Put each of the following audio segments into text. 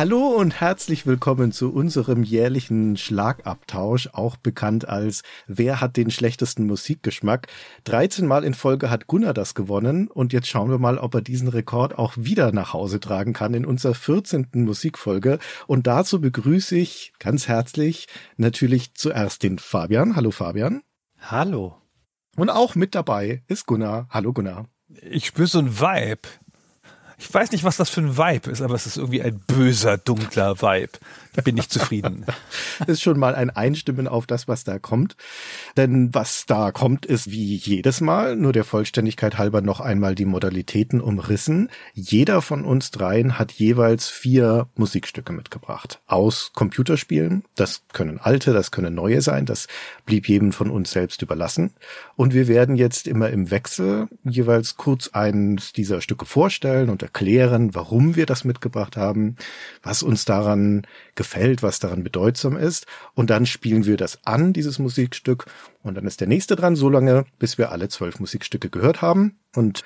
Hallo und herzlich willkommen zu unserem jährlichen Schlagabtausch, auch bekannt als Wer hat den schlechtesten Musikgeschmack? 13 Mal in Folge hat Gunnar das gewonnen und jetzt schauen wir mal, ob er diesen Rekord auch wieder nach Hause tragen kann in unserer 14. Musikfolge. Und dazu begrüße ich ganz herzlich natürlich zuerst den Fabian. Hallo Fabian. Hallo. Und auch mit dabei ist Gunnar. Hallo Gunnar. Ich spüre so ein Vibe. Ich weiß nicht, was das für ein Vibe ist, aber es ist irgendwie ein böser, dunkler Vibe. Bin ich zufrieden. das ist schon mal ein Einstimmen auf das, was da kommt. Denn was da kommt, ist wie jedes Mal, nur der Vollständigkeit halber noch einmal die Modalitäten umrissen. Jeder von uns dreien hat jeweils vier Musikstücke mitgebracht. Aus Computerspielen. Das können alte, das können neue sein. Das blieb jedem von uns selbst überlassen. Und wir werden jetzt immer im Wechsel jeweils kurz eins dieser Stücke vorstellen und erklären, warum wir das mitgebracht haben, was uns daran gefällt, was daran bedeutsam ist. Und dann spielen wir das an, dieses Musikstück. Und dann ist der nächste dran, so lange, bis wir alle zwölf Musikstücke gehört haben. Und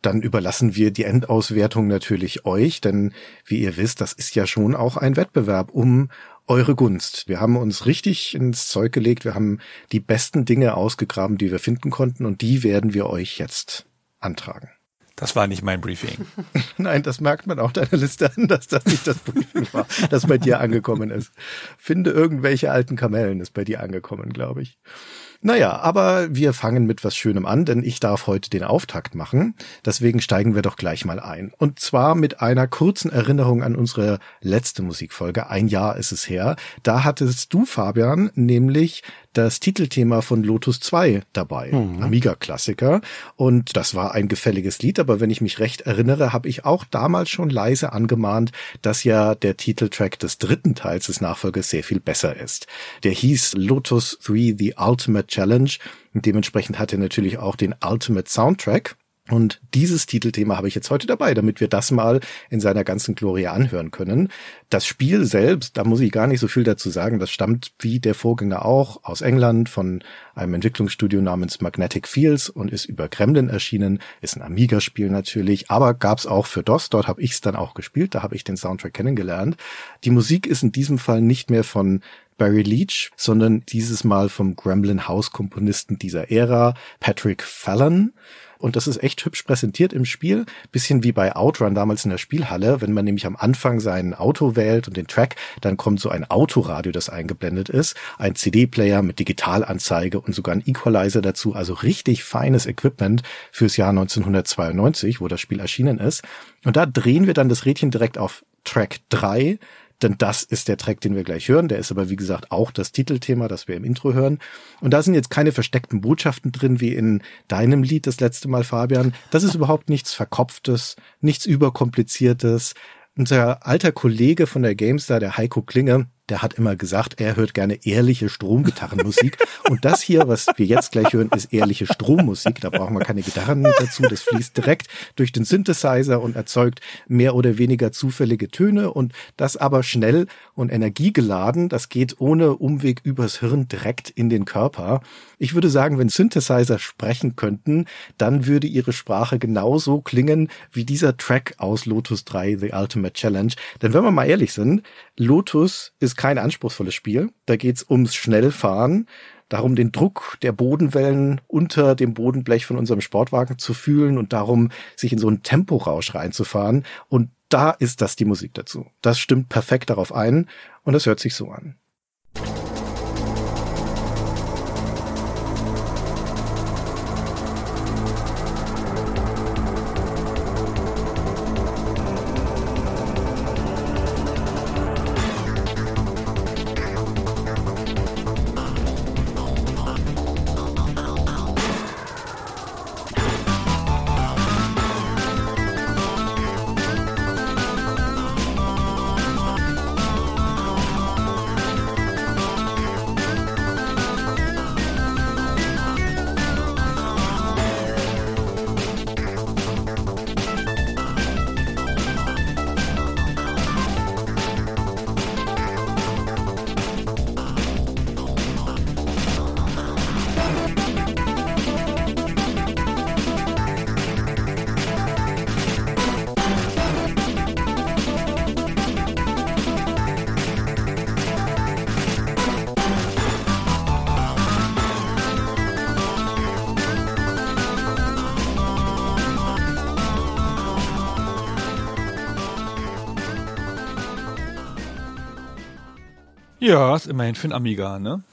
dann überlassen wir die Endauswertung natürlich euch, denn wie ihr wisst, das ist ja schon auch ein Wettbewerb um eure Gunst. Wir haben uns richtig ins Zeug gelegt, wir haben die besten Dinge ausgegraben, die wir finden konnten und die werden wir euch jetzt antragen. Das war nicht mein Briefing. Nein, das merkt man auch deiner Liste an, dass das nicht das Briefing war, das bei dir angekommen ist. Finde irgendwelche alten Kamellen ist bei dir angekommen, glaube ich. Naja, aber wir fangen mit was Schönem an, denn ich darf heute den Auftakt machen. Deswegen steigen wir doch gleich mal ein. Und zwar mit einer kurzen Erinnerung an unsere letzte Musikfolge. Ein Jahr ist es her. Da hattest du, Fabian, nämlich das Titelthema von Lotus 2 dabei, mhm. Amiga-Klassiker. Und das war ein gefälliges Lied, aber wenn ich mich recht erinnere, habe ich auch damals schon leise angemahnt, dass ja der Titeltrack des dritten Teils des Nachfolgers sehr viel besser ist. Der hieß Lotus 3 The Ultimate Challenge und dementsprechend hat er natürlich auch den Ultimate Soundtrack. Und dieses Titelthema habe ich jetzt heute dabei, damit wir das mal in seiner ganzen Glorie anhören können. Das Spiel selbst, da muss ich gar nicht so viel dazu sagen, das stammt wie der Vorgänger auch aus England von einem Entwicklungsstudio namens Magnetic Fields und ist über Kremlin erschienen, ist ein Amiga-Spiel natürlich, aber gab's auch für DOS, dort habe ich es dann auch gespielt, da habe ich den Soundtrack kennengelernt. Die Musik ist in diesem Fall nicht mehr von Barry Leach, sondern dieses Mal vom Gremlin House Komponisten dieser Ära, Patrick Fallon. Und das ist echt hübsch präsentiert im Spiel. Bisschen wie bei Outrun damals in der Spielhalle. Wenn man nämlich am Anfang sein Auto wählt und den Track, dann kommt so ein Autoradio, das eingeblendet ist. Ein CD-Player mit Digitalanzeige und sogar ein Equalizer dazu. Also richtig feines Equipment fürs Jahr 1992, wo das Spiel erschienen ist. Und da drehen wir dann das Rädchen direkt auf Track 3 denn das ist der Track, den wir gleich hören. Der ist aber, wie gesagt, auch das Titelthema, das wir im Intro hören. Und da sind jetzt keine versteckten Botschaften drin, wie in deinem Lied das letzte Mal, Fabian. Das ist überhaupt nichts Verkopftes, nichts Überkompliziertes. Unser alter Kollege von der GameStar, der Heiko Klinge, der hat immer gesagt, er hört gerne ehrliche Stromgitarrenmusik. Und das hier, was wir jetzt gleich hören, ist ehrliche Strommusik. Da brauchen wir keine Gitarren dazu. Das fließt direkt durch den Synthesizer und erzeugt mehr oder weniger zufällige Töne und das aber schnell und energiegeladen. Das geht ohne Umweg übers Hirn direkt in den Körper. Ich würde sagen, wenn Synthesizer sprechen könnten, dann würde ihre Sprache genauso klingen wie dieser Track aus Lotus 3, The Ultimate Challenge. Denn wenn wir mal ehrlich sind, Lotus ist kein anspruchsvolles Spiel. Da geht's ums Schnellfahren, darum den Druck der Bodenwellen unter dem Bodenblech von unserem Sportwagen zu fühlen und darum, sich in so einen Temporausch reinzufahren. Und da ist das die Musik dazu. Das stimmt perfekt darauf ein und das hört sich so an. Ja, ist immerhin für ein Amiga, ne?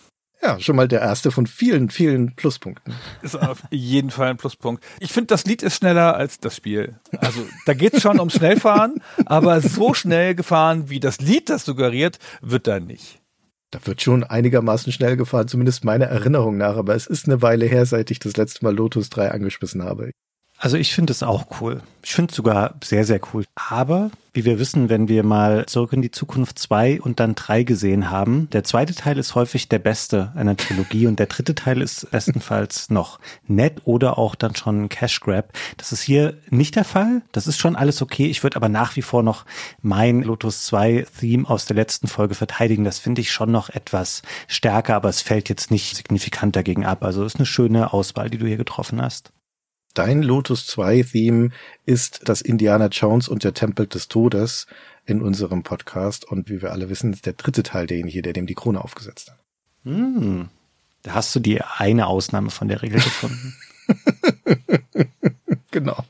Ja, schon mal der erste von vielen, vielen Pluspunkten. Ist auf jeden Fall ein Pluspunkt. Ich finde, das Lied ist schneller als das Spiel. Also da geht's schon ums Schnellfahren, aber so schnell gefahren, wie das Lied das suggeriert, wird da nicht. Da wird schon einigermaßen schnell gefahren, zumindest meiner Erinnerung nach, aber es ist eine Weile her, seit ich das letzte Mal Lotus 3 angeschmissen habe. Also ich finde es auch cool. Ich finde es sogar sehr, sehr cool. Aber wie wir wissen, wenn wir mal zurück in die Zukunft 2 und dann 3 gesehen haben, der zweite Teil ist häufig der beste einer Trilogie und der dritte Teil ist bestenfalls noch nett oder auch dann schon ein Cash Grab. Das ist hier nicht der Fall. Das ist schon alles okay. Ich würde aber nach wie vor noch mein Lotus 2 Theme aus der letzten Folge verteidigen. Das finde ich schon noch etwas stärker, aber es fällt jetzt nicht signifikant dagegen ab. Also ist eine schöne Auswahl, die du hier getroffen hast. Dein Lotus 2 Theme ist das Indiana Jones und der Tempel des Todes in unserem Podcast. Und wie wir alle wissen, ist der dritte Teil derjenige, der dem die Krone aufgesetzt hat. Hm. Da hast du die eine Ausnahme von der Regel gefunden. genau.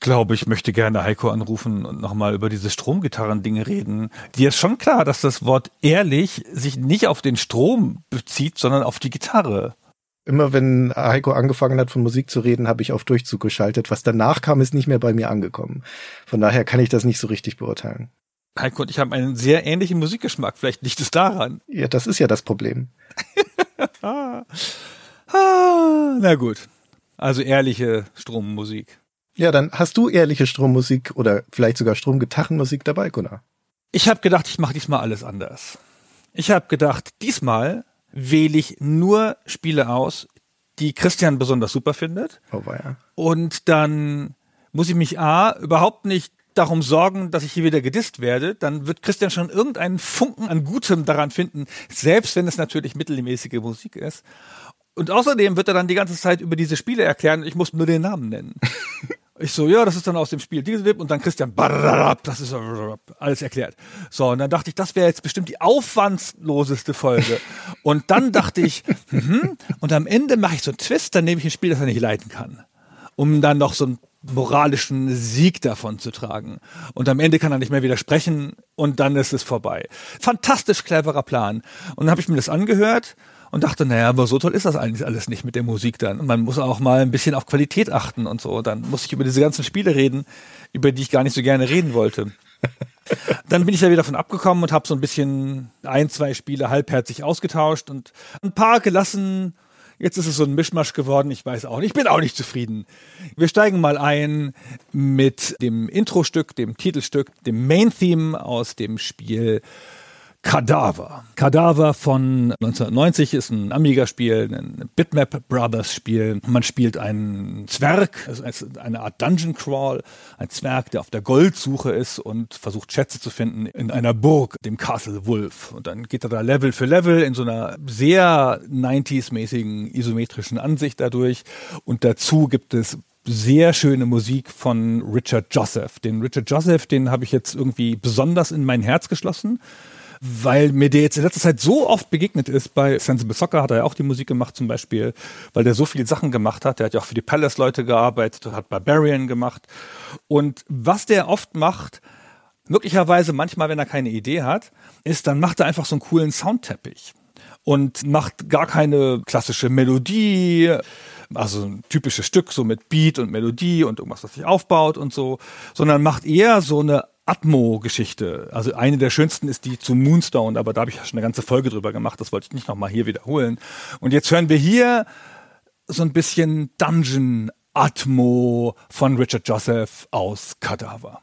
glaube, ich möchte gerne Heiko anrufen und nochmal über diese Stromgitarren-Dinge reden. Dir ist schon klar, dass das Wort ehrlich sich nicht auf den Strom bezieht, sondern auf die Gitarre. Immer wenn Heiko angefangen hat, von Musik zu reden, habe ich auf Durchzug geschaltet. Was danach kam, ist nicht mehr bei mir angekommen. Von daher kann ich das nicht so richtig beurteilen. Heiko und ich haben einen sehr ähnlichen Musikgeschmack. Vielleicht liegt es daran. Ja, das ist ja das Problem. ah. Ah. Na gut. Also ehrliche Strommusik. Ja, dann hast du ehrliche Strommusik oder vielleicht sogar Stromgitarrenmusik dabei, Gunnar. Ich habe gedacht, ich mache diesmal alles anders. Ich habe gedacht, diesmal wähle ich nur Spiele aus, die Christian besonders super findet. Oh weia. Und dann muss ich mich A, überhaupt nicht darum sorgen, dass ich hier wieder gedisst werde, dann wird Christian schon irgendeinen Funken an Gutem daran finden, selbst wenn es natürlich mittelmäßige Musik ist. Und außerdem wird er dann die ganze Zeit über diese Spiele erklären, ich muss nur den Namen nennen. Ich so, ja, das ist dann aus dem Spiel Dieselwip und dann Christian, das ist alles erklärt. So, und dann dachte ich, das wäre jetzt bestimmt die aufwandsloseste Folge. Und dann dachte ich, mhm, und am Ende mache ich so einen Twist, dann nehme ich ein Spiel, das er nicht leiten kann. Um dann noch so einen moralischen Sieg davon zu tragen. Und am Ende kann er nicht mehr widersprechen und dann ist es vorbei. Fantastisch cleverer Plan. Und dann habe ich mir das angehört und dachte, naja, aber so toll ist das eigentlich alles nicht mit der Musik dann. Und man muss auch mal ein bisschen auf Qualität achten und so. Dann muss ich über diese ganzen Spiele reden, über die ich gar nicht so gerne reden wollte. Dann bin ich ja wieder von abgekommen und habe so ein bisschen ein, zwei Spiele halbherzig ausgetauscht und ein paar gelassen. Jetzt ist es so ein Mischmasch geworden, ich weiß auch nicht. Ich bin auch nicht zufrieden. Wir steigen mal ein mit dem Intro-Stück, dem Titelstück, dem Main-Theme aus dem Spiel Cadaver. Cadaver von 1990 ist ein Amiga-Spiel, ein Bitmap Brothers-Spiel. Man spielt einen Zwerg, also eine Art Dungeon Crawl, ein Zwerg, der auf der Goldsuche ist und versucht Schätze zu finden in einer Burg, dem Castle Wolf. Und dann geht er da Level für Level in so einer sehr 90s-mäßigen isometrischen Ansicht dadurch. Und dazu gibt es sehr schöne Musik von Richard Joseph. Den Richard Joseph, den habe ich jetzt irgendwie besonders in mein Herz geschlossen weil mir der jetzt in letzter Zeit so oft begegnet ist. Bei Sensible Soccer hat er ja auch die Musik gemacht zum Beispiel, weil der so viele Sachen gemacht hat. Der hat ja auch für die Palace-Leute gearbeitet, hat Barbarian gemacht. Und was der oft macht, möglicherweise manchmal, wenn er keine Idee hat, ist, dann macht er einfach so einen coolen Soundteppich und macht gar keine klassische Melodie, also ein typisches Stück so mit Beat und Melodie und irgendwas, was sich aufbaut und so, sondern macht eher so eine Atmo-Geschichte. Also eine der schönsten ist die zu Moonstone, aber da habe ich ja schon eine ganze Folge drüber gemacht, das wollte ich nicht nochmal hier wiederholen. Und jetzt hören wir hier so ein bisschen Dungeon Atmo von Richard Joseph aus Cadaver.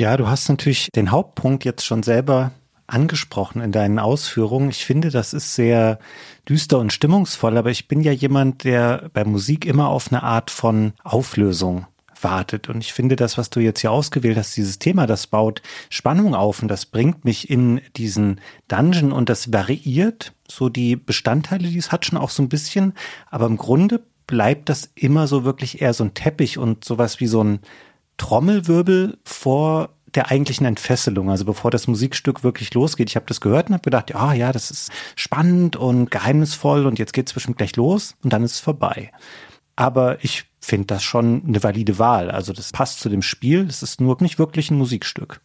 Ja, du hast natürlich den Hauptpunkt jetzt schon selber angesprochen in deinen Ausführungen. Ich finde, das ist sehr düster und stimmungsvoll, aber ich bin ja jemand, der bei Musik immer auf eine Art von Auflösung wartet. Und ich finde das, was du jetzt hier ausgewählt hast, dieses Thema, das baut Spannung auf und das bringt mich in diesen Dungeon und das variiert so die Bestandteile, die es hat, schon auch so ein bisschen. Aber im Grunde bleibt das immer so wirklich eher so ein Teppich und sowas wie so ein Trommelwirbel vor der eigentlichen Entfesselung, also bevor das Musikstück wirklich losgeht. Ich habe das gehört und habe gedacht, ja, ja, das ist spannend und geheimnisvoll und jetzt geht es bestimmt gleich los und dann ist es vorbei. Aber ich finde das schon eine valide Wahl. Also das passt zu dem Spiel. Es ist nur nicht wirklich ein Musikstück.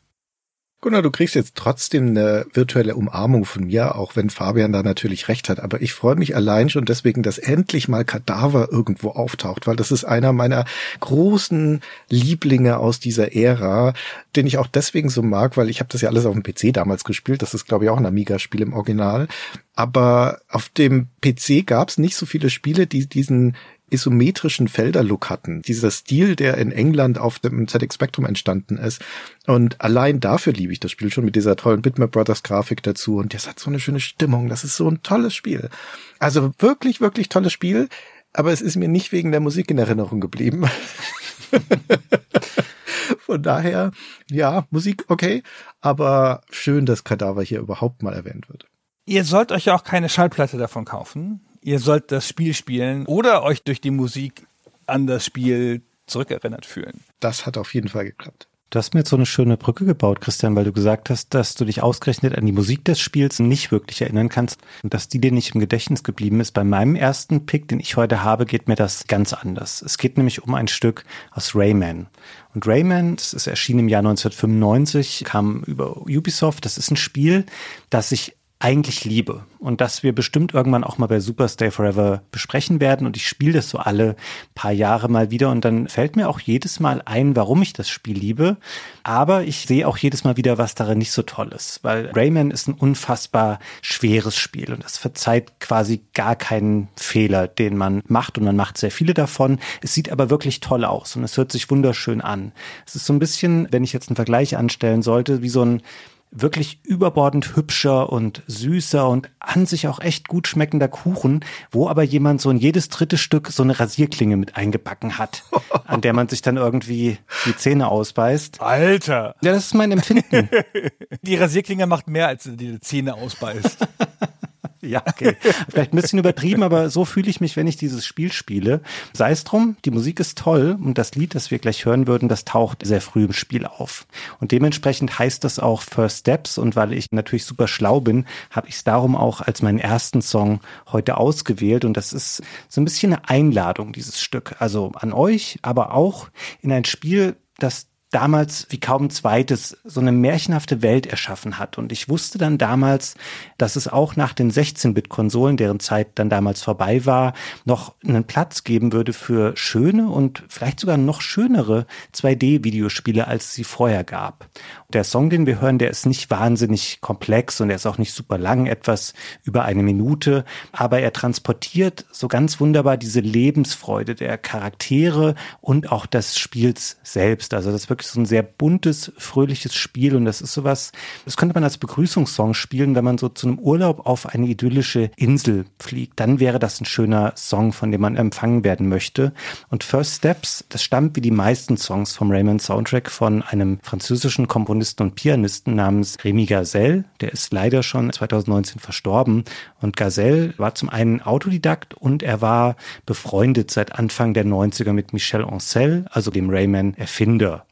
Gunnar, du kriegst jetzt trotzdem eine virtuelle Umarmung von mir, auch wenn Fabian da natürlich recht hat. Aber ich freue mich allein schon deswegen, dass endlich mal Kadaver irgendwo auftaucht, weil das ist einer meiner großen Lieblinge aus dieser Ära, den ich auch deswegen so mag, weil ich habe das ja alles auf dem PC damals gespielt. Das ist, glaube ich, auch ein Amiga-Spiel im Original. Aber auf dem PC gab es nicht so viele Spiele, die diesen isometrischen Felderlook hatten. Dieser Stil, der in England auf dem ZX Spectrum entstanden ist. Und allein dafür liebe ich das Spiel schon mit dieser tollen Bitmap Brothers Grafik dazu. Und das hat so eine schöne Stimmung. Das ist so ein tolles Spiel. Also wirklich, wirklich tolles Spiel. Aber es ist mir nicht wegen der Musik in Erinnerung geblieben. Von daher, ja, Musik okay, aber schön, dass Kadaver hier überhaupt mal erwähnt wird. Ihr sollt euch ja auch keine Schallplatte davon kaufen ihr sollt das Spiel spielen oder euch durch die Musik an das Spiel zurückerinnert fühlen. Das hat auf jeden Fall geklappt. Du hast mir jetzt so eine schöne Brücke gebaut, Christian, weil du gesagt hast, dass du dich ausgerechnet an die Musik des Spiels nicht wirklich erinnern kannst und dass die dir nicht im Gedächtnis geblieben ist. Bei meinem ersten Pick, den ich heute habe, geht mir das ganz anders. Es geht nämlich um ein Stück aus Rayman. Und Rayman, das ist erschienen im Jahr 1995, kam über Ubisoft. Das ist ein Spiel, das sich eigentlich liebe und das wir bestimmt irgendwann auch mal bei Super Stay Forever besprechen werden und ich spiele das so alle paar Jahre mal wieder und dann fällt mir auch jedes Mal ein, warum ich das Spiel liebe, aber ich sehe auch jedes Mal wieder, was darin nicht so toll ist, weil Rayman ist ein unfassbar schweres Spiel und das verzeiht quasi gar keinen Fehler, den man macht und man macht sehr viele davon. Es sieht aber wirklich toll aus und es hört sich wunderschön an. Es ist so ein bisschen, wenn ich jetzt einen Vergleich anstellen sollte, wie so ein wirklich überbordend hübscher und süßer und an sich auch echt gut schmeckender Kuchen, wo aber jemand so in jedes dritte Stück so eine Rasierklinge mit eingebacken hat, an der man sich dann irgendwie die Zähne ausbeißt. Alter! Ja, das ist mein Empfinden. die Rasierklinge macht mehr, als die Zähne ausbeißt. Ja, okay. Vielleicht ein bisschen übertrieben, aber so fühle ich mich, wenn ich dieses Spiel spiele. Sei es drum, die Musik ist toll und das Lied, das wir gleich hören würden, das taucht sehr früh im Spiel auf. Und dementsprechend heißt das auch First Steps und weil ich natürlich super schlau bin, habe ich es darum auch als meinen ersten Song heute ausgewählt und das ist so ein bisschen eine Einladung, dieses Stück. Also an euch, aber auch in ein Spiel, das damals wie kaum zweites so eine märchenhafte Welt erschaffen hat. Und ich wusste dann damals, dass es auch nach den 16-Bit-Konsolen, deren Zeit dann damals vorbei war, noch einen Platz geben würde für schöne und vielleicht sogar noch schönere 2D-Videospiele, als sie vorher gab. Der Song, den wir hören, der ist nicht wahnsinnig komplex und er ist auch nicht super lang, etwas über eine Minute, aber er transportiert so ganz wunderbar diese Lebensfreude der Charaktere und auch des Spiels selbst. Also das wirklich wirklich so ein sehr buntes, fröhliches Spiel und das ist sowas, das könnte man als Begrüßungssong spielen, wenn man so zu einem Urlaub auf eine idyllische Insel fliegt. Dann wäre das ein schöner Song, von dem man empfangen werden möchte. Und First Steps, das stammt wie die meisten Songs vom Raymond Soundtrack von einem französischen Komponisten und Pianisten namens Rémi Gazelle. Der ist leider schon 2019 verstorben. Und Gazelle war zum einen Autodidakt und er war befreundet seit Anfang der 90er mit Michel Ancel, also dem Rayman-Erfinder.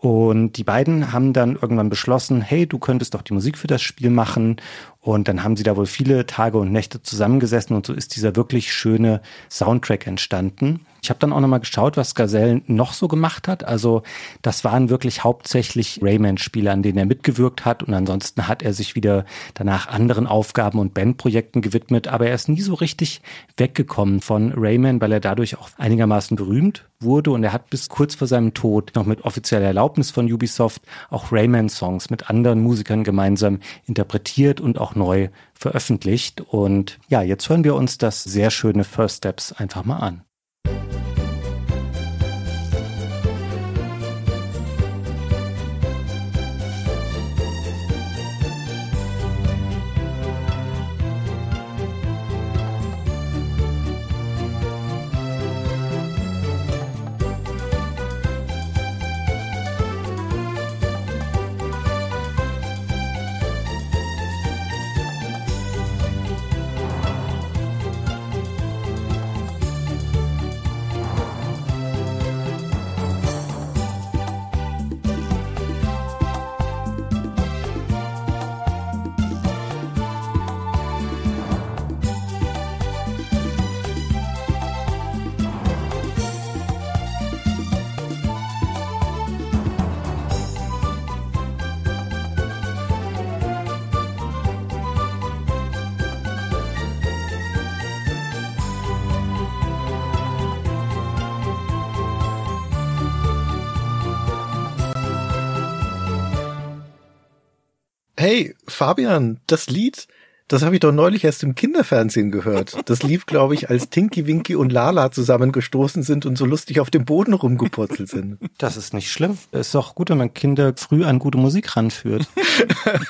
Und die beiden haben dann irgendwann beschlossen, hey, du könntest doch die Musik für das Spiel machen. Und dann haben sie da wohl viele Tage und Nächte zusammengesessen und so ist dieser wirklich schöne Soundtrack entstanden. Ich habe dann auch nochmal geschaut, was Gazelle noch so gemacht hat. Also das waren wirklich hauptsächlich Rayman-Spiele, an denen er mitgewirkt hat. Und ansonsten hat er sich wieder danach anderen Aufgaben und Bandprojekten gewidmet. Aber er ist nie so richtig weggekommen von Rayman, weil er dadurch auch einigermaßen berühmt wurde. Und er hat bis kurz vor seinem Tod noch mit offizieller Erlaubnis von Ubisoft auch Rayman-Songs mit anderen Musikern gemeinsam interpretiert und auch neu veröffentlicht. Und ja, jetzt hören wir uns das sehr schöne First Steps einfach mal an. Hey, Fabian, das Lied, das habe ich doch neulich erst im Kinderfernsehen gehört. Das lief, glaube ich, als Tinky Winky und Lala zusammengestoßen sind und so lustig auf dem Boden rumgepurzelt sind. Das ist nicht schlimm. Es ist doch gut, wenn man Kinder früh an gute Musik ranführt.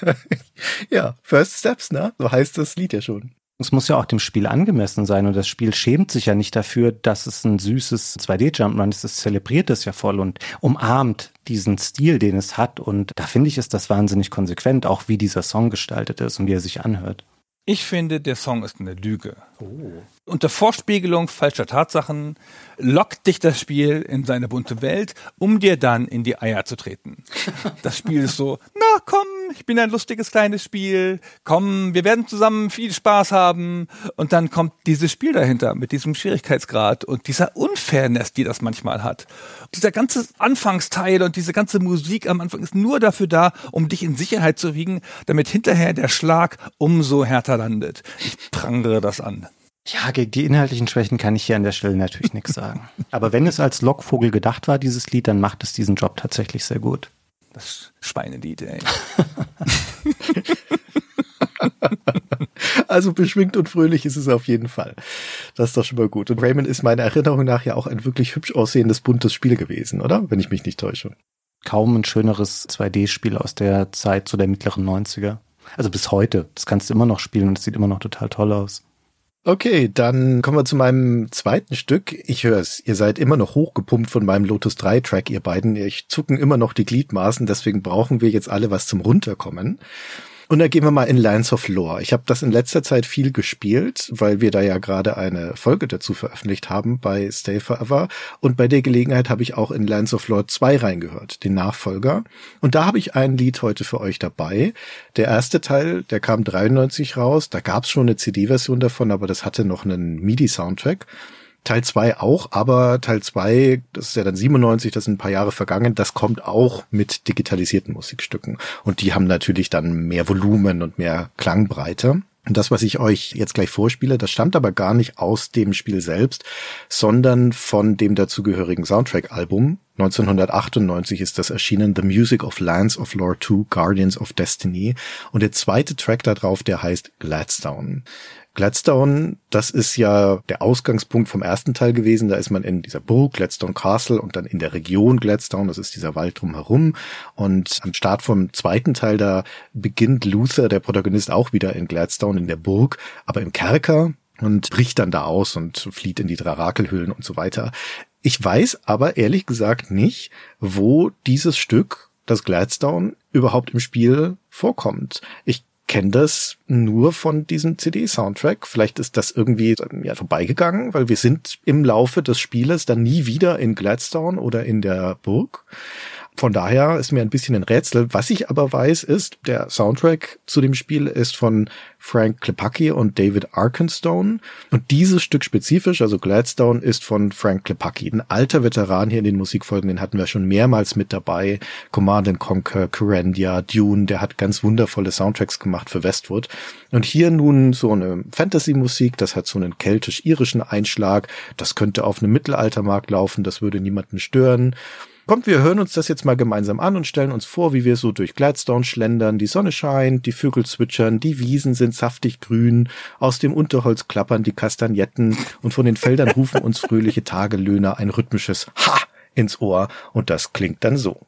ja, First Steps, ne? So heißt das Lied ja schon. Es muss ja auch dem Spiel angemessen sein und das Spiel schämt sich ja nicht dafür, dass es ein süßes 2D-Jumpman ist. Es zelebriert es ja voll und umarmt diesen Stil, den es hat. Und da finde ich, ist das wahnsinnig konsequent, auch wie dieser Song gestaltet ist und wie er sich anhört. Ich finde, der Song ist eine Lüge. Oh. Unter Vorspiegelung falscher Tatsachen lockt dich das Spiel in seine bunte Welt, um dir dann in die Eier zu treten. Das Spiel ist so, na komm, ich bin ein lustiges kleines Spiel, komm, wir werden zusammen viel Spaß haben. Und dann kommt dieses Spiel dahinter mit diesem Schwierigkeitsgrad und dieser Unfairness, die das manchmal hat. Dieser ganze Anfangsteil und diese ganze Musik am Anfang ist nur dafür da, um dich in Sicherheit zu wiegen, damit hinterher der Schlag umso härter landet. Ich prangere das an. Ja, gegen die inhaltlichen Schwächen kann ich hier an der Stelle natürlich nichts sagen. Aber wenn es als Lockvogel gedacht war, dieses Lied, dann macht es diesen Job tatsächlich sehr gut. Das Schweinelied, ey. also beschwingt und fröhlich ist es auf jeden Fall. Das ist doch schon mal gut. Und Raymond ist meiner Erinnerung nach ja auch ein wirklich hübsch aussehendes, buntes Spiel gewesen, oder? Wenn ich mich nicht täusche. Kaum ein schöneres 2D-Spiel aus der Zeit zu der mittleren 90er. Also bis heute. Das kannst du immer noch spielen und es sieht immer noch total toll aus. Okay, dann kommen wir zu meinem zweiten Stück. Ich höre es. Ihr seid immer noch hochgepumpt von meinem Lotus 3 Track, ihr beiden. Ich zucken immer noch die Gliedmaßen, deswegen brauchen wir jetzt alle was zum Runterkommen. Und da gehen wir mal in Lands of Lore. Ich habe das in letzter Zeit viel gespielt, weil wir da ja gerade eine Folge dazu veröffentlicht haben bei Stay Forever. Und bei der Gelegenheit habe ich auch in Lands of Lore 2 reingehört, den Nachfolger. Und da habe ich ein Lied heute für euch dabei. Der erste Teil, der kam 93 raus. Da gab es schon eine CD-Version davon, aber das hatte noch einen MIDI-Soundtrack. Teil 2 auch, aber Teil 2, das ist ja dann 97, das sind ein paar Jahre vergangen, das kommt auch mit digitalisierten Musikstücken. Und die haben natürlich dann mehr Volumen und mehr Klangbreite. Und das, was ich euch jetzt gleich vorspiele, das stammt aber gar nicht aus dem Spiel selbst, sondern von dem dazugehörigen Soundtrack-Album. 1998 ist das erschienen, The Music of Lands of Lore 2, Guardians of Destiny. Und der zweite Track da drauf, der heißt Gladstone. Gladstone, das ist ja der Ausgangspunkt vom ersten Teil gewesen. Da ist man in dieser Burg, Gladstone Castle, und dann in der Region Gladstone, das ist dieser Wald drumherum. Und am Start vom zweiten Teil, da beginnt Luther, der Protagonist, auch wieder in Gladstone, in der Burg, aber im Kerker und bricht dann da aus und flieht in die Drarakelhöhlen und so weiter. Ich weiß aber ehrlich gesagt nicht, wo dieses Stück, das Gladstone, überhaupt im Spiel vorkommt. Ich kenne das nur von diesem CD-Soundtrack. Vielleicht ist das irgendwie ja, vorbeigegangen, weil wir sind im Laufe des Spieles dann nie wieder in Gladstone oder in der Burg. Von daher ist mir ein bisschen ein Rätsel. Was ich aber weiß, ist, der Soundtrack zu dem Spiel ist von Frank Klepacki und David Arkenstone. Und dieses Stück spezifisch, also Gladstone, ist von Frank Klepacki. Ein alter Veteran hier in den Musikfolgen, den hatten wir schon mehrmals mit dabei. Command Conquer, Corandia, Dune, der hat ganz wundervolle Soundtracks gemacht für Westwood. Und hier nun so eine Fantasy-Musik, das hat so einen keltisch-irischen Einschlag. Das könnte auf einem Mittelaltermarkt laufen, das würde niemanden stören. Kommt, wir hören uns das jetzt mal gemeinsam an und stellen uns vor, wie wir so durch Gladstone schlendern. Die Sonne scheint, die Vögel zwitschern, die Wiesen sind saftig grün, aus dem Unterholz klappern die Kastagnetten und von den Feldern rufen uns fröhliche Tagelöhner ein rhythmisches Ha ins Ohr und das klingt dann so.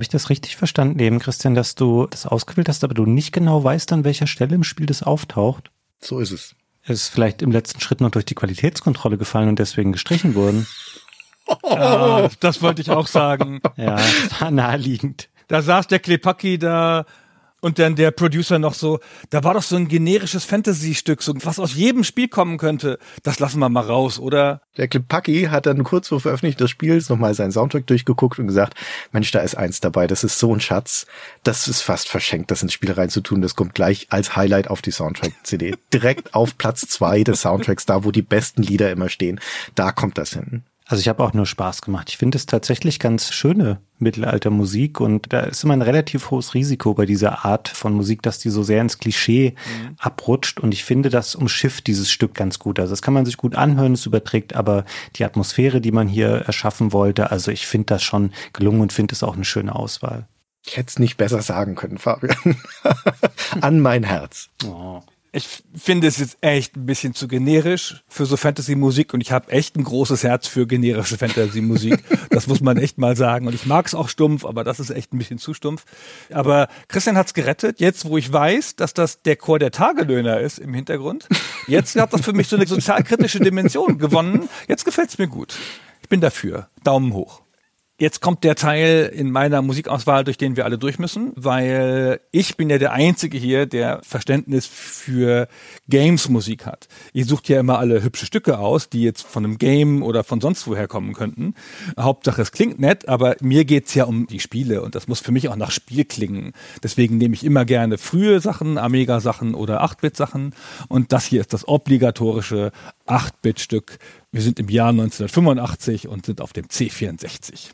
Habe ich das richtig verstanden, eben, Christian, dass du das ausgewählt hast, aber du nicht genau weißt, an welcher Stelle im Spiel das auftaucht? So ist es. Es ist vielleicht im letzten Schritt noch durch die Qualitätskontrolle gefallen und deswegen gestrichen worden. Ja, das wollte ich auch sagen. Ja, war naheliegend. Da saß der Klepaki da und dann der Producer noch so, da war doch so ein generisches Fantasy-Stück, so was aus jedem Spiel kommen könnte. Das lassen wir mal raus, oder? Der Klepaki hat dann kurz vor Veröffentlichung des Spiels nochmal seinen Soundtrack durchgeguckt und gesagt, Mensch, da ist eins dabei, das ist so ein Schatz, das ist fast verschenkt, das ins Spiel reinzutun, das kommt gleich als Highlight auf die Soundtrack-CD. Direkt auf Platz zwei des Soundtracks, da wo die besten Lieder immer stehen, da kommt das hin. Also ich habe auch nur Spaß gemacht. Ich finde es tatsächlich ganz schöne Mittelaltermusik und da ist immer ein relativ hohes Risiko bei dieser Art von Musik, dass die so sehr ins Klischee mhm. abrutscht und ich finde, das umschifft dieses Stück ganz gut. Also das kann man sich gut anhören, es überträgt aber die Atmosphäre, die man hier erschaffen wollte. Also ich finde das schon gelungen und finde es auch eine schöne Auswahl. Ich hätte es nicht besser sagen können, Fabian. An mein Herz. Oh ich finde es jetzt echt ein bisschen zu generisch für so Fantasy-Musik und ich habe echt ein großes Herz für generische Fantasy-Musik. das muss man echt mal sagen. Und ich mag es auch stumpf, aber das ist echt ein bisschen zu stumpf. Aber Christian hat's gerettet. Jetzt, wo ich weiß, dass das der Chor der Tagelöhner ist im Hintergrund, jetzt hat das für mich so eine sozialkritische Dimension gewonnen. Jetzt gefällt's mir gut. Ich bin dafür. Daumen hoch. Jetzt kommt der Teil in meiner Musikauswahl, durch den wir alle durch müssen, weil ich bin ja der Einzige hier, der Verständnis für Games-Musik hat. Ihr sucht ja immer alle hübsche Stücke aus, die jetzt von einem Game oder von sonst woher kommen könnten. Hauptsache es klingt nett, aber mir geht's ja um die Spiele und das muss für mich auch nach Spiel klingen. Deswegen nehme ich immer gerne frühe Sachen, Amiga-Sachen oder 8-Bit-Sachen und das hier ist das obligatorische 8-Bit-Stück. Wir sind im Jahr 1985 und sind auf dem C64.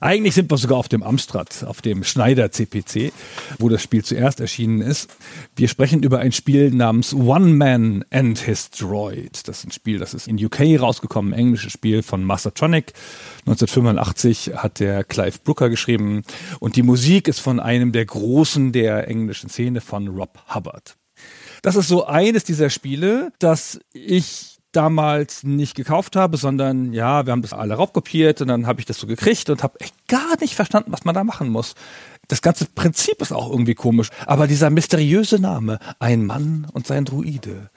Eigentlich sind wir sogar auf dem Amstrad, auf dem Schneider CPC, wo das Spiel zuerst erschienen ist. Wir sprechen über ein Spiel namens One Man and His Droid. Das ist ein Spiel, das ist in UK rausgekommen, ein englisches Spiel von Mastertronic. 1985 hat der Clive Brooker geschrieben und die Musik ist von einem der Großen der englischen Szene von Rob Hubbard. Das ist so eines dieser Spiele, das ich damals nicht gekauft habe, sondern ja, wir haben das alle raubkopiert und dann habe ich das so gekriegt und habe echt gar nicht verstanden, was man da machen muss. Das ganze Prinzip ist auch irgendwie komisch, aber dieser mysteriöse Name, ein Mann und sein Druide.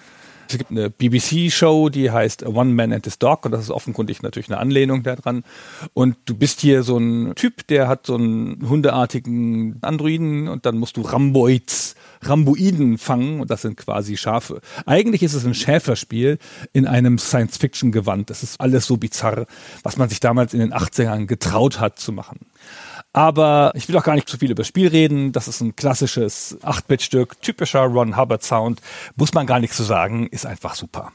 Es gibt eine BBC-Show, die heißt One Man and His Dog und das ist offenkundig natürlich eine Anlehnung daran. Und du bist hier so ein Typ, der hat so einen hundeartigen Androiden und dann musst du Ramboids, Ramboiden fangen und das sind quasi Schafe. Eigentlich ist es ein Schäferspiel in einem Science-Fiction-Gewand. Das ist alles so bizarr, was man sich damals in den 80ern getraut hat zu machen. Aber ich will auch gar nicht zu viel über das Spiel reden. Das ist ein klassisches 8-Bit-Stück, typischer Ron Hubbard Sound. Muss man gar nichts zu sagen, ist einfach super.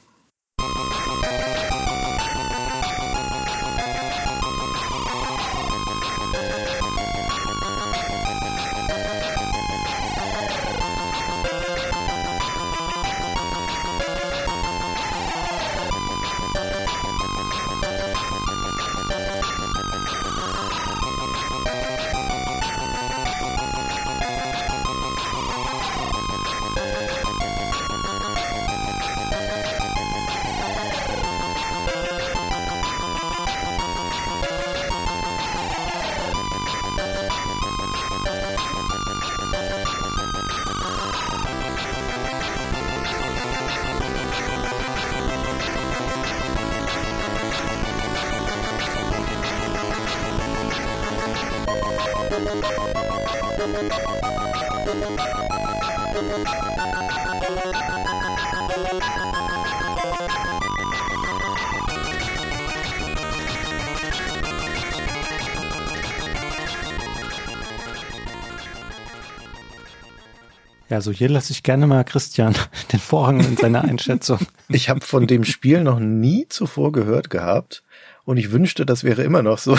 Ja, so hier lasse ich gerne mal Christian den Vorhang in seiner Einschätzung. Ich habe von dem Spiel noch nie zuvor gehört gehabt und ich wünschte, das wäre immer noch so.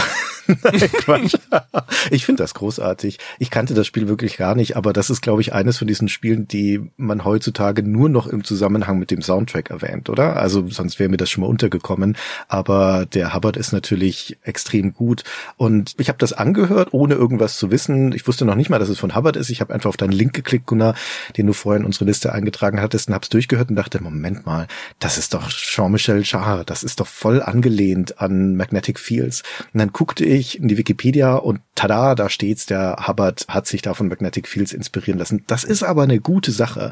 Nein, Quatsch. Ich finde das großartig. Ich kannte das Spiel wirklich gar nicht, aber das ist, glaube ich, eines von diesen Spielen, die man heutzutage nur noch im Zusammenhang mit dem Soundtrack erwähnt, oder? Also sonst wäre mir das schon mal untergekommen. Aber der Hubbard ist natürlich extrem gut. Und ich habe das angehört, ohne irgendwas zu wissen. Ich wusste noch nicht mal, dass es von Hubbard ist. Ich habe einfach auf deinen Link geklickt, Gunnar, den du vorhin in unsere Liste eingetragen hattest und hab's durchgehört und dachte, Moment mal, das ist doch Jean-Michel Jarre. Das ist doch voll angelehnt an Magnetic Fields. Und dann guckte ich ich in die Wikipedia und tada, da steht's, der Hubbard hat sich da Magnetic Fields inspirieren lassen. Das ist aber eine gute Sache.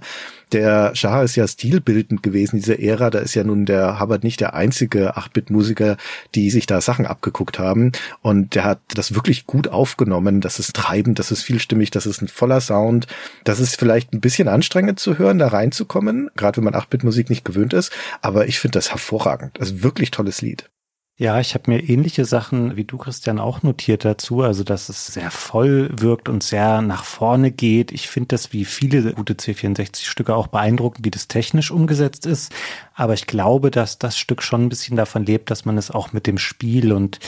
Der Shah ist ja stilbildend gewesen, diese Ära. Da ist ja nun der Hubbard nicht der einzige 8-Bit-Musiker, die sich da Sachen abgeguckt haben. Und der hat das wirklich gut aufgenommen. Das ist treibend, das ist vielstimmig, das ist ein voller Sound. Das ist vielleicht ein bisschen anstrengend zu hören, da reinzukommen, gerade wenn man 8-Bit-Musik nicht gewöhnt ist. Aber ich finde das hervorragend. Also wirklich tolles Lied. Ja, ich habe mir ähnliche Sachen wie du, Christian, auch notiert dazu. Also, dass es sehr voll wirkt und sehr nach vorne geht. Ich finde das wie viele gute C64-Stücke auch beeindruckend, wie das technisch umgesetzt ist. Aber ich glaube, dass das Stück schon ein bisschen davon lebt, dass man es auch mit dem Spiel und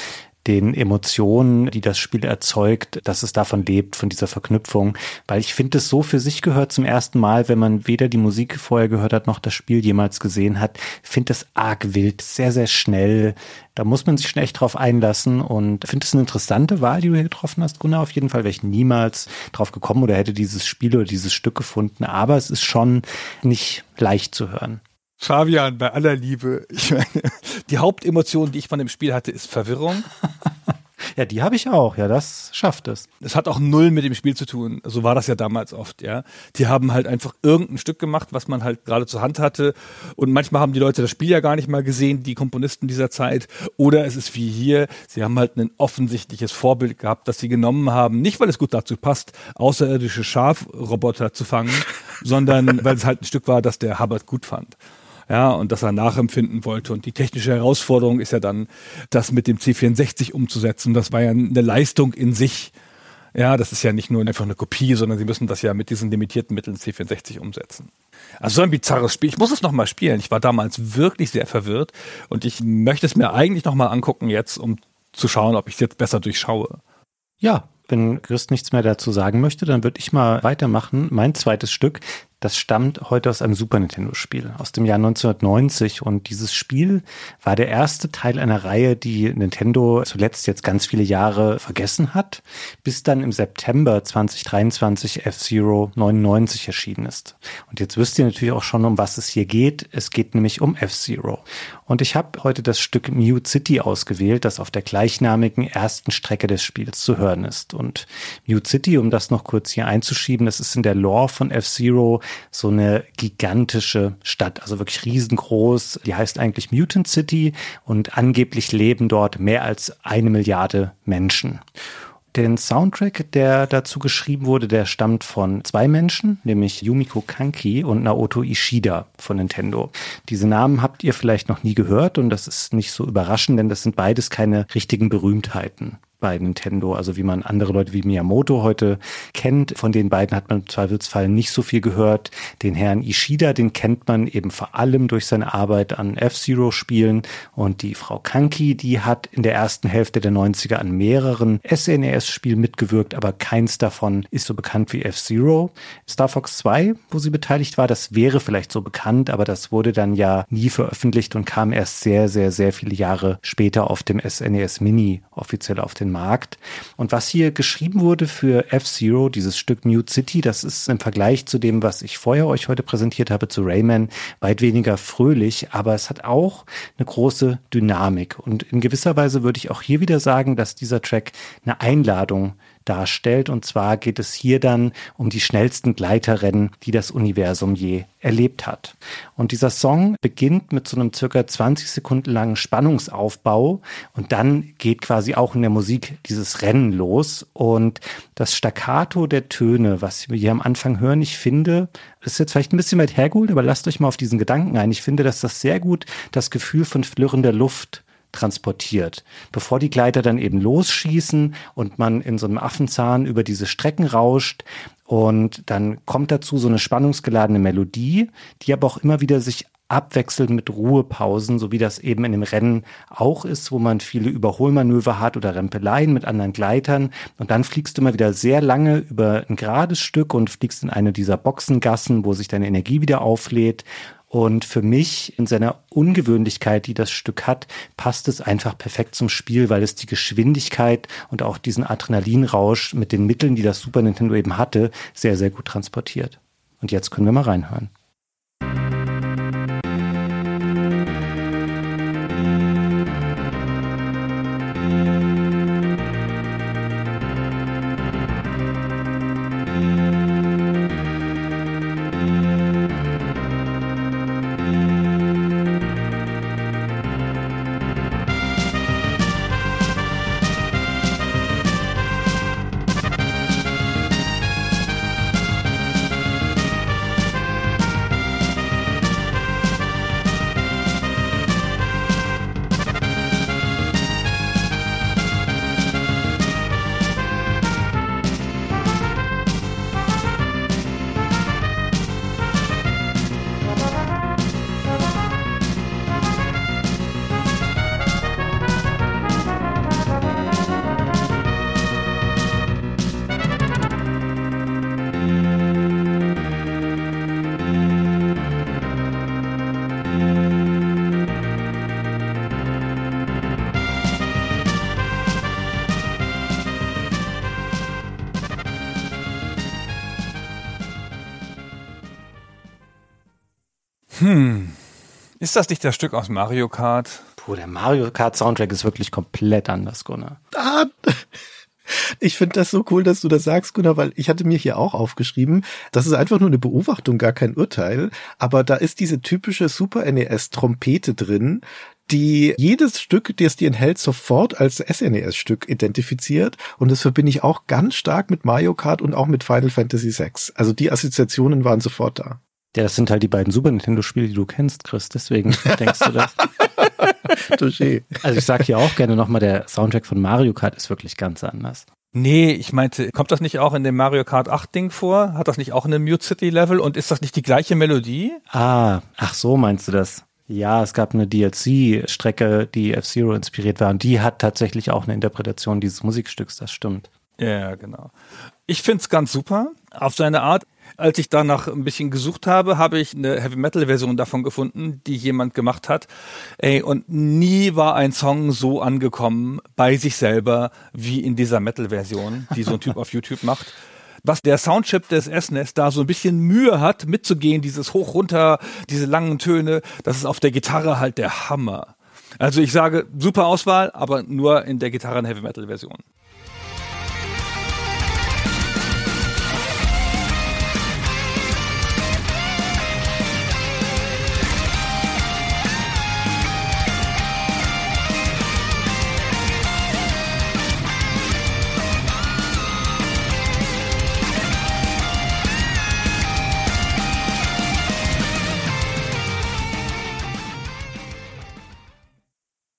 den Emotionen, die das Spiel erzeugt, dass es davon lebt, von dieser Verknüpfung. Weil ich finde, es so für sich gehört zum ersten Mal, wenn man weder die Musik vorher gehört hat, noch das Spiel jemals gesehen hat. Finde das arg wild, sehr, sehr schnell. Da muss man sich schon echt drauf einlassen und finde es eine interessante Wahl, die du hier getroffen hast, Gunnar. Auf jeden Fall wäre ich niemals drauf gekommen oder hätte dieses Spiel oder dieses Stück gefunden. Aber es ist schon nicht leicht zu hören. Fabian, bei aller Liebe, ich meine, die Hauptemotion, die ich von dem Spiel hatte, ist Verwirrung. Ja, die habe ich auch. Ja, das schafft es. Es hat auch null mit dem Spiel zu tun. So war das ja damals oft, ja. Die haben halt einfach irgendein Stück gemacht, was man halt gerade zur Hand hatte. Und manchmal haben die Leute das Spiel ja gar nicht mal gesehen, die Komponisten dieser Zeit. Oder es ist wie hier, sie haben halt ein offensichtliches Vorbild gehabt, das sie genommen haben. Nicht, weil es gut dazu passt, außerirdische Schafroboter zu fangen, sondern weil es halt ein Stück war, das der Hubbard gut fand ja, und das er nachempfinden wollte. Und die technische Herausforderung ist ja dann, das mit dem C64 umzusetzen. Das war ja eine Leistung in sich. Ja, das ist ja nicht nur einfach eine Kopie, sondern sie müssen das ja mit diesen limitierten Mitteln C64 umsetzen. Also so ein bizarres Spiel. Ich muss es nochmal spielen. Ich war damals wirklich sehr verwirrt und ich möchte es mir eigentlich nochmal angucken jetzt, um zu schauen, ob ich es jetzt besser durchschaue. Ja, wenn Chris nichts mehr dazu sagen möchte, dann würde ich mal weitermachen. Mein zweites Stück, das stammt heute aus einem Super Nintendo-Spiel aus dem Jahr 1990 und dieses Spiel war der erste Teil einer Reihe, die Nintendo zuletzt jetzt ganz viele Jahre vergessen hat, bis dann im September 2023 F-Zero 99 erschienen ist. Und jetzt wisst ihr natürlich auch schon, um was es hier geht. Es geht nämlich um F-Zero. Und ich habe heute das Stück Mute City ausgewählt, das auf der gleichnamigen ersten Strecke des Spiels zu hören ist. Und Mute City, um das noch kurz hier einzuschieben, das ist in der Lore von F-Zero so eine gigantische Stadt, also wirklich riesengroß. Die heißt eigentlich Mutant City und angeblich leben dort mehr als eine Milliarde Menschen. Den Soundtrack, der dazu geschrieben wurde, der stammt von zwei Menschen, nämlich Yumiko Kanki und Naoto Ishida von Nintendo. Diese Namen habt ihr vielleicht noch nie gehört und das ist nicht so überraschend, denn das sind beides keine richtigen Berühmtheiten bei Nintendo, also wie man andere Leute wie Miyamoto heute kennt. Von den beiden hat man im Zweifelsfall nicht so viel gehört. Den Herrn Ishida, den kennt man eben vor allem durch seine Arbeit an F-Zero-Spielen. Und die Frau Kanki, die hat in der ersten Hälfte der 90er an mehreren SNES-Spielen mitgewirkt, aber keins davon ist so bekannt wie F-Zero. Star Fox 2, wo sie beteiligt war, das wäre vielleicht so bekannt, aber das wurde dann ja nie veröffentlicht und kam erst sehr, sehr, sehr viele Jahre später auf dem SNES Mini offiziell auf den Markt. Und was hier geschrieben wurde für F-Zero, dieses Stück Mute City, das ist im Vergleich zu dem, was ich vorher euch heute präsentiert habe, zu Rayman, weit weniger fröhlich, aber es hat auch eine große Dynamik. Und in gewisser Weise würde ich auch hier wieder sagen, dass dieser Track eine Einladung darstellt. Und zwar geht es hier dann um die schnellsten Gleiterrennen, die das Universum je erlebt hat. Und dieser Song beginnt mit so einem circa 20 Sekunden langen Spannungsaufbau und dann geht quasi auch in der Musik dieses Rennen los. Und das Staccato der Töne, was wir hier am Anfang hören, ich finde, ist jetzt vielleicht ein bisschen weit hergeholt, aber lasst euch mal auf diesen Gedanken ein. Ich finde, dass das sehr gut das Gefühl von flirrender Luft transportiert, bevor die Gleiter dann eben losschießen und man in so einem Affenzahn über diese Strecken rauscht. Und dann kommt dazu so eine spannungsgeladene Melodie, die aber auch immer wieder sich abwechselnd mit Ruhepausen, so wie das eben in dem Rennen auch ist, wo man viele Überholmanöver hat oder Rempeleien mit anderen Gleitern. Und dann fliegst du immer wieder sehr lange über ein gerades Stück und fliegst in eine dieser Boxengassen, wo sich deine Energie wieder auflädt. Und für mich in seiner Ungewöhnlichkeit, die das Stück hat, passt es einfach perfekt zum Spiel, weil es die Geschwindigkeit und auch diesen Adrenalinrausch mit den Mitteln, die das Super Nintendo eben hatte, sehr, sehr gut transportiert. Und jetzt können wir mal reinhören. Ist das nicht das Stück aus Mario Kart? Puh, der Mario Kart Soundtrack ist wirklich komplett anders, Gunnar. Ah, ich finde das so cool, dass du das sagst, Gunnar, weil ich hatte mir hier auch aufgeschrieben, das ist einfach nur eine Beobachtung, gar kein Urteil, aber da ist diese typische Super NES Trompete drin, die jedes Stück, das die enthält, sofort als SNES-Stück identifiziert. Und das verbinde ich auch ganz stark mit Mario Kart und auch mit Final Fantasy VI. Also die Assoziationen waren sofort da. Ja, das sind halt die beiden Super Nintendo-Spiele, die du kennst, Chris. Deswegen denkst du das. Touché. Also ich sag hier auch gerne nochmal, der Soundtrack von Mario Kart ist wirklich ganz anders. Nee, ich meinte, kommt das nicht auch in dem Mario Kart 8 Ding vor? Hat das nicht auch eine Mute City Level und ist das nicht die gleiche Melodie? Ah, ach so meinst du das? Ja, es gab eine DLC-Strecke, die F-Zero inspiriert war und die hat tatsächlich auch eine Interpretation dieses Musikstücks, das stimmt. Ja, genau. Ich find's ganz super, auf seine Art. Als ich danach ein bisschen gesucht habe, habe ich eine Heavy Metal Version davon gefunden, die jemand gemacht hat. Ey, und nie war ein Song so angekommen bei sich selber wie in dieser Metal Version, die so ein Typ auf YouTube macht. Was der Soundchip des SNES da so ein bisschen Mühe hat, mitzugehen, dieses hoch runter, diese langen Töne, das ist auf der Gitarre halt der Hammer. Also ich sage, super Auswahl, aber nur in der Gitarren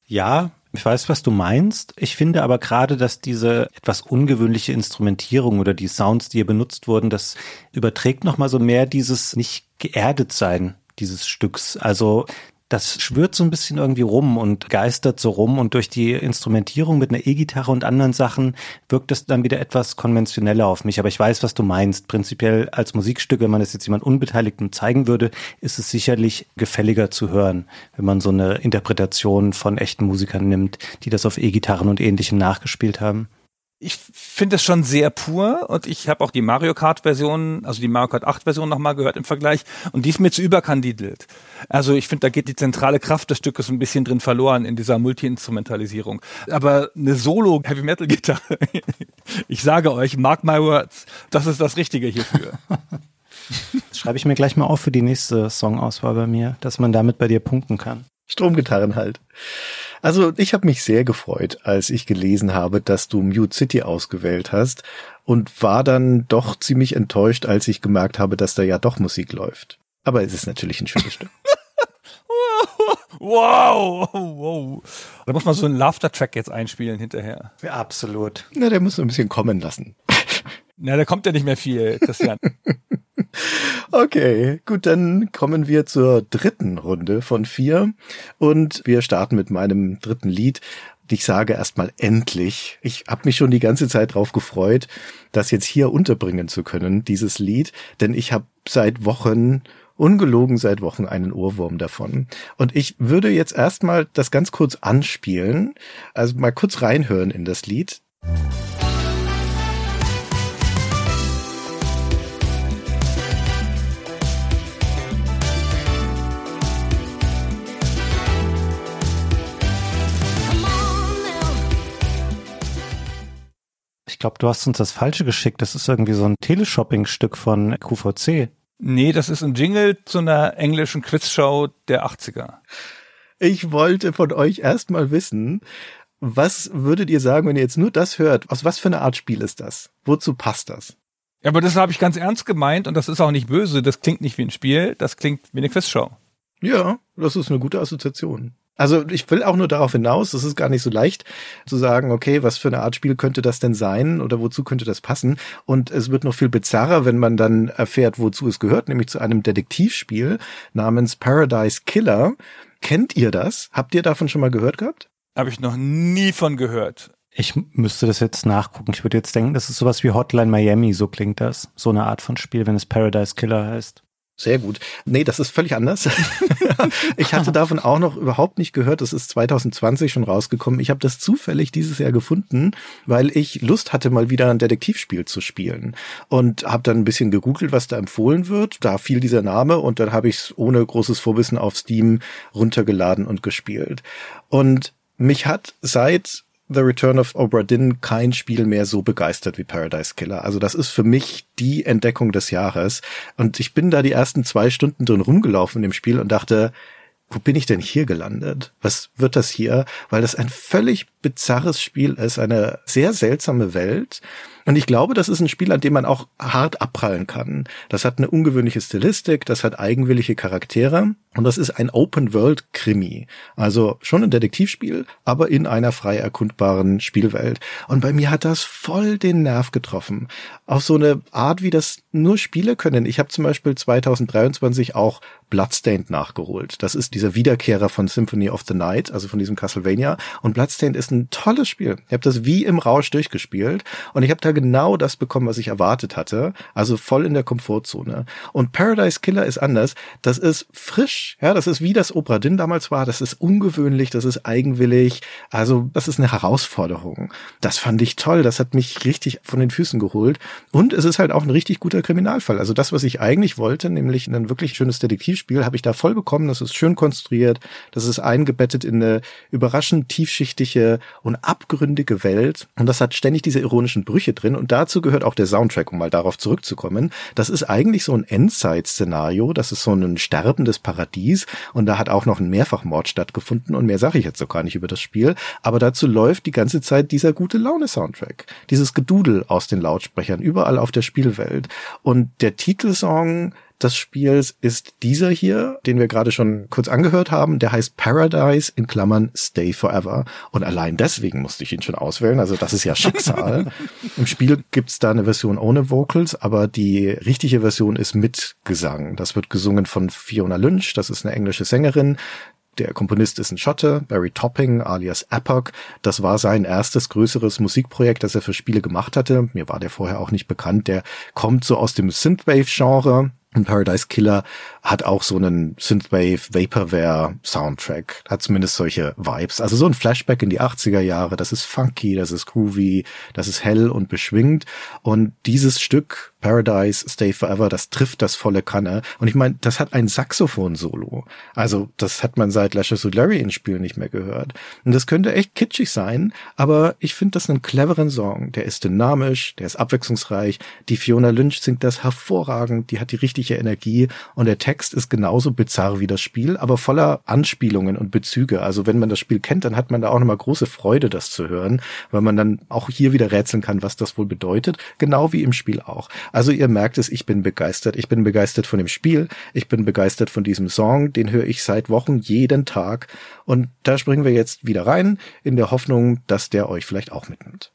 Ja, ich weiß, was du meinst. Ich finde aber gerade, dass diese etwas ungewöhnliche Instrumentierung oder die Sounds, die hier benutzt wurden, das überträgt nochmal so mehr dieses nicht geerdet sein dieses Stücks. Also das schwört so ein bisschen irgendwie rum und geistert so rum und durch die Instrumentierung mit einer E-Gitarre und anderen Sachen wirkt es dann wieder etwas konventioneller auf mich. Aber ich weiß, was du meinst. Prinzipiell als Musikstück, wenn man es jetzt jemand Unbeteiligten zeigen würde, ist es sicherlich gefälliger zu hören, wenn man so eine Interpretation von echten Musikern nimmt, die das auf E-Gitarren und ähnlichem nachgespielt haben ich finde es schon sehr pur und ich habe auch die Mario Kart Version, also die Mario Kart 8 Version nochmal gehört im Vergleich und die ist mir zu überkandidelt. Also ich finde, da geht die zentrale Kraft des Stückes ein bisschen drin verloren in dieser Multi-Instrumentalisierung. Aber eine Solo Heavy Metal Gitarre, ich sage euch, mark my words, das ist das Richtige hierfür. Schreibe ich mir gleich mal auf für die nächste Songauswahl bei mir, dass man damit bei dir punkten kann. Stromgitarren halt. Also ich habe mich sehr gefreut, als ich gelesen habe, dass du Mute City ausgewählt hast und war dann doch ziemlich enttäuscht, als ich gemerkt habe, dass da ja doch Musik läuft. Aber es ist natürlich ein schönes Stück. Wow, wow. Da muss man so einen Laughter-Track jetzt einspielen hinterher. Ja, absolut. Na, der muss so ein bisschen kommen lassen. Na, da kommt ja nicht mehr viel, Christian. Okay, gut, dann kommen wir zur dritten Runde von vier und wir starten mit meinem dritten Lied. Ich sage erstmal endlich. Ich habe mich schon die ganze Zeit drauf gefreut, das jetzt hier unterbringen zu können, dieses Lied, denn ich habe seit Wochen ungelogen seit Wochen einen Ohrwurm davon. Und ich würde jetzt erstmal das ganz kurz anspielen, also mal kurz reinhören in das Lied. Ich glaube, du hast uns das Falsche geschickt. Das ist irgendwie so ein Teleshopping-Stück von QVC. Nee, das ist ein Jingle zu einer englischen Quizshow der 80er. Ich wollte von euch erstmal wissen, was würdet ihr sagen, wenn ihr jetzt nur das hört? Aus was für eine Art Spiel ist das? Wozu passt das? Ja, aber das habe ich ganz ernst gemeint und das ist auch nicht böse. Das klingt nicht wie ein Spiel, das klingt wie eine Quizshow. Ja, das ist eine gute Assoziation. Also ich will auch nur darauf hinaus, es ist gar nicht so leicht zu sagen, okay, was für eine Art Spiel könnte das denn sein oder wozu könnte das passen? Und es wird noch viel bizarrer, wenn man dann erfährt, wozu es gehört, nämlich zu einem Detektivspiel namens Paradise Killer. Kennt ihr das? Habt ihr davon schon mal gehört gehabt? Habe ich noch nie von gehört. Ich müsste das jetzt nachgucken. Ich würde jetzt denken, das ist sowas wie Hotline Miami, so klingt das. So eine Art von Spiel, wenn es Paradise Killer heißt. Sehr gut. Nee, das ist völlig anders. ich hatte davon auch noch überhaupt nicht gehört. Das ist 2020 schon rausgekommen. Ich habe das zufällig dieses Jahr gefunden, weil ich Lust hatte, mal wieder ein Detektivspiel zu spielen. Und habe dann ein bisschen gegoogelt, was da empfohlen wird. Da fiel dieser Name und dann habe ich es ohne großes Vorwissen auf Steam runtergeladen und gespielt. Und mich hat seit The Return of Obra Dinn kein Spiel mehr so begeistert wie Paradise Killer. Also das ist für mich die Entdeckung des Jahres. Und ich bin da die ersten zwei Stunden drin rumgelaufen in dem Spiel und dachte, wo bin ich denn hier gelandet? Was wird das hier? Weil das ein völlig bizarres Spiel ist, eine sehr seltsame Welt. Und ich glaube, das ist ein Spiel, an dem man auch hart abprallen kann. Das hat eine ungewöhnliche Stilistik, das hat eigenwillige Charaktere und das ist ein Open-World-Krimi. Also schon ein Detektivspiel, aber in einer frei erkundbaren Spielwelt. Und bei mir hat das voll den Nerv getroffen. Auf so eine Art, wie das nur Spiele können. Ich habe zum Beispiel 2023 auch Bloodstained nachgeholt. Das ist dieser Wiederkehrer von Symphony of the Night, also von diesem Castlevania. Und Bloodstained ist ein tolles Spiel. Ich habe das wie im Rausch durchgespielt und ich habe da genau das bekommen, was ich erwartet hatte. Also voll in der Komfortzone. Und Paradise Killer ist anders. Das ist frisch. Ja, das ist wie das Opera Din damals war. Das ist ungewöhnlich. Das ist eigenwillig. Also das ist eine Herausforderung. Das fand ich toll. Das hat mich richtig von den Füßen geholt. Und es ist halt auch ein richtig guter Kriminalfall. Also das, was ich eigentlich wollte, nämlich ein wirklich schönes Detektivspiel, habe ich da voll bekommen. Das ist schön konstruiert. Das ist eingebettet in eine überraschend tiefschichtige und abgründige Welt. Und das hat ständig diese ironischen Brüche drin drin und dazu gehört auch der Soundtrack, um mal darauf zurückzukommen. Das ist eigentlich so ein Endzeit-Szenario, das ist so ein sterbendes Paradies und da hat auch noch ein Mehrfachmord stattgefunden und mehr sage ich jetzt so gar nicht über das Spiel, aber dazu läuft die ganze Zeit dieser gute Laune-Soundtrack, dieses Gedudel aus den Lautsprechern überall auf der Spielwelt und der Titelsong des Spiels ist dieser hier, den wir gerade schon kurz angehört haben. Der heißt Paradise in Klammern Stay Forever. Und allein deswegen musste ich ihn schon auswählen. Also das ist ja Schicksal. Im Spiel gibt's da eine Version ohne Vocals, aber die richtige Version ist mit Gesang. Das wird gesungen von Fiona Lynch. Das ist eine englische Sängerin. Der Komponist ist ein Schotte, Barry Topping alias Epoch. Das war sein erstes größeres Musikprojekt, das er für Spiele gemacht hatte. Mir war der vorher auch nicht bekannt. Der kommt so aus dem Synthwave-Genre. Paradise Killer hat auch so einen Synthwave Vaporware Soundtrack, hat zumindest solche Vibes. Also so ein Flashback in die 80er Jahre, das ist funky, das ist groovy, das ist hell und beschwingt und dieses Stück Paradise Stay Forever, das trifft das volle Kanne und ich meine, das hat ein Saxophon Solo. Also, das hat man seit Lashes of Larry in Spielen nicht mehr gehört. Und das könnte echt kitschig sein, aber ich finde das einen cleveren Song. Der ist dynamisch, der ist abwechslungsreich. Die Fiona Lynch singt das hervorragend, die hat die richtige Energie und der Text ist genauso bizarr wie das Spiel, aber voller Anspielungen und Bezüge. Also wenn man das Spiel kennt, dann hat man da auch nochmal große Freude, das zu hören, weil man dann auch hier wieder rätseln kann, was das wohl bedeutet, genau wie im Spiel auch. Also ihr merkt es, ich bin begeistert. Ich bin begeistert von dem Spiel, ich bin begeistert von diesem Song, den höre ich seit Wochen jeden Tag und da springen wir jetzt wieder rein in der Hoffnung, dass der euch vielleicht auch mitnimmt.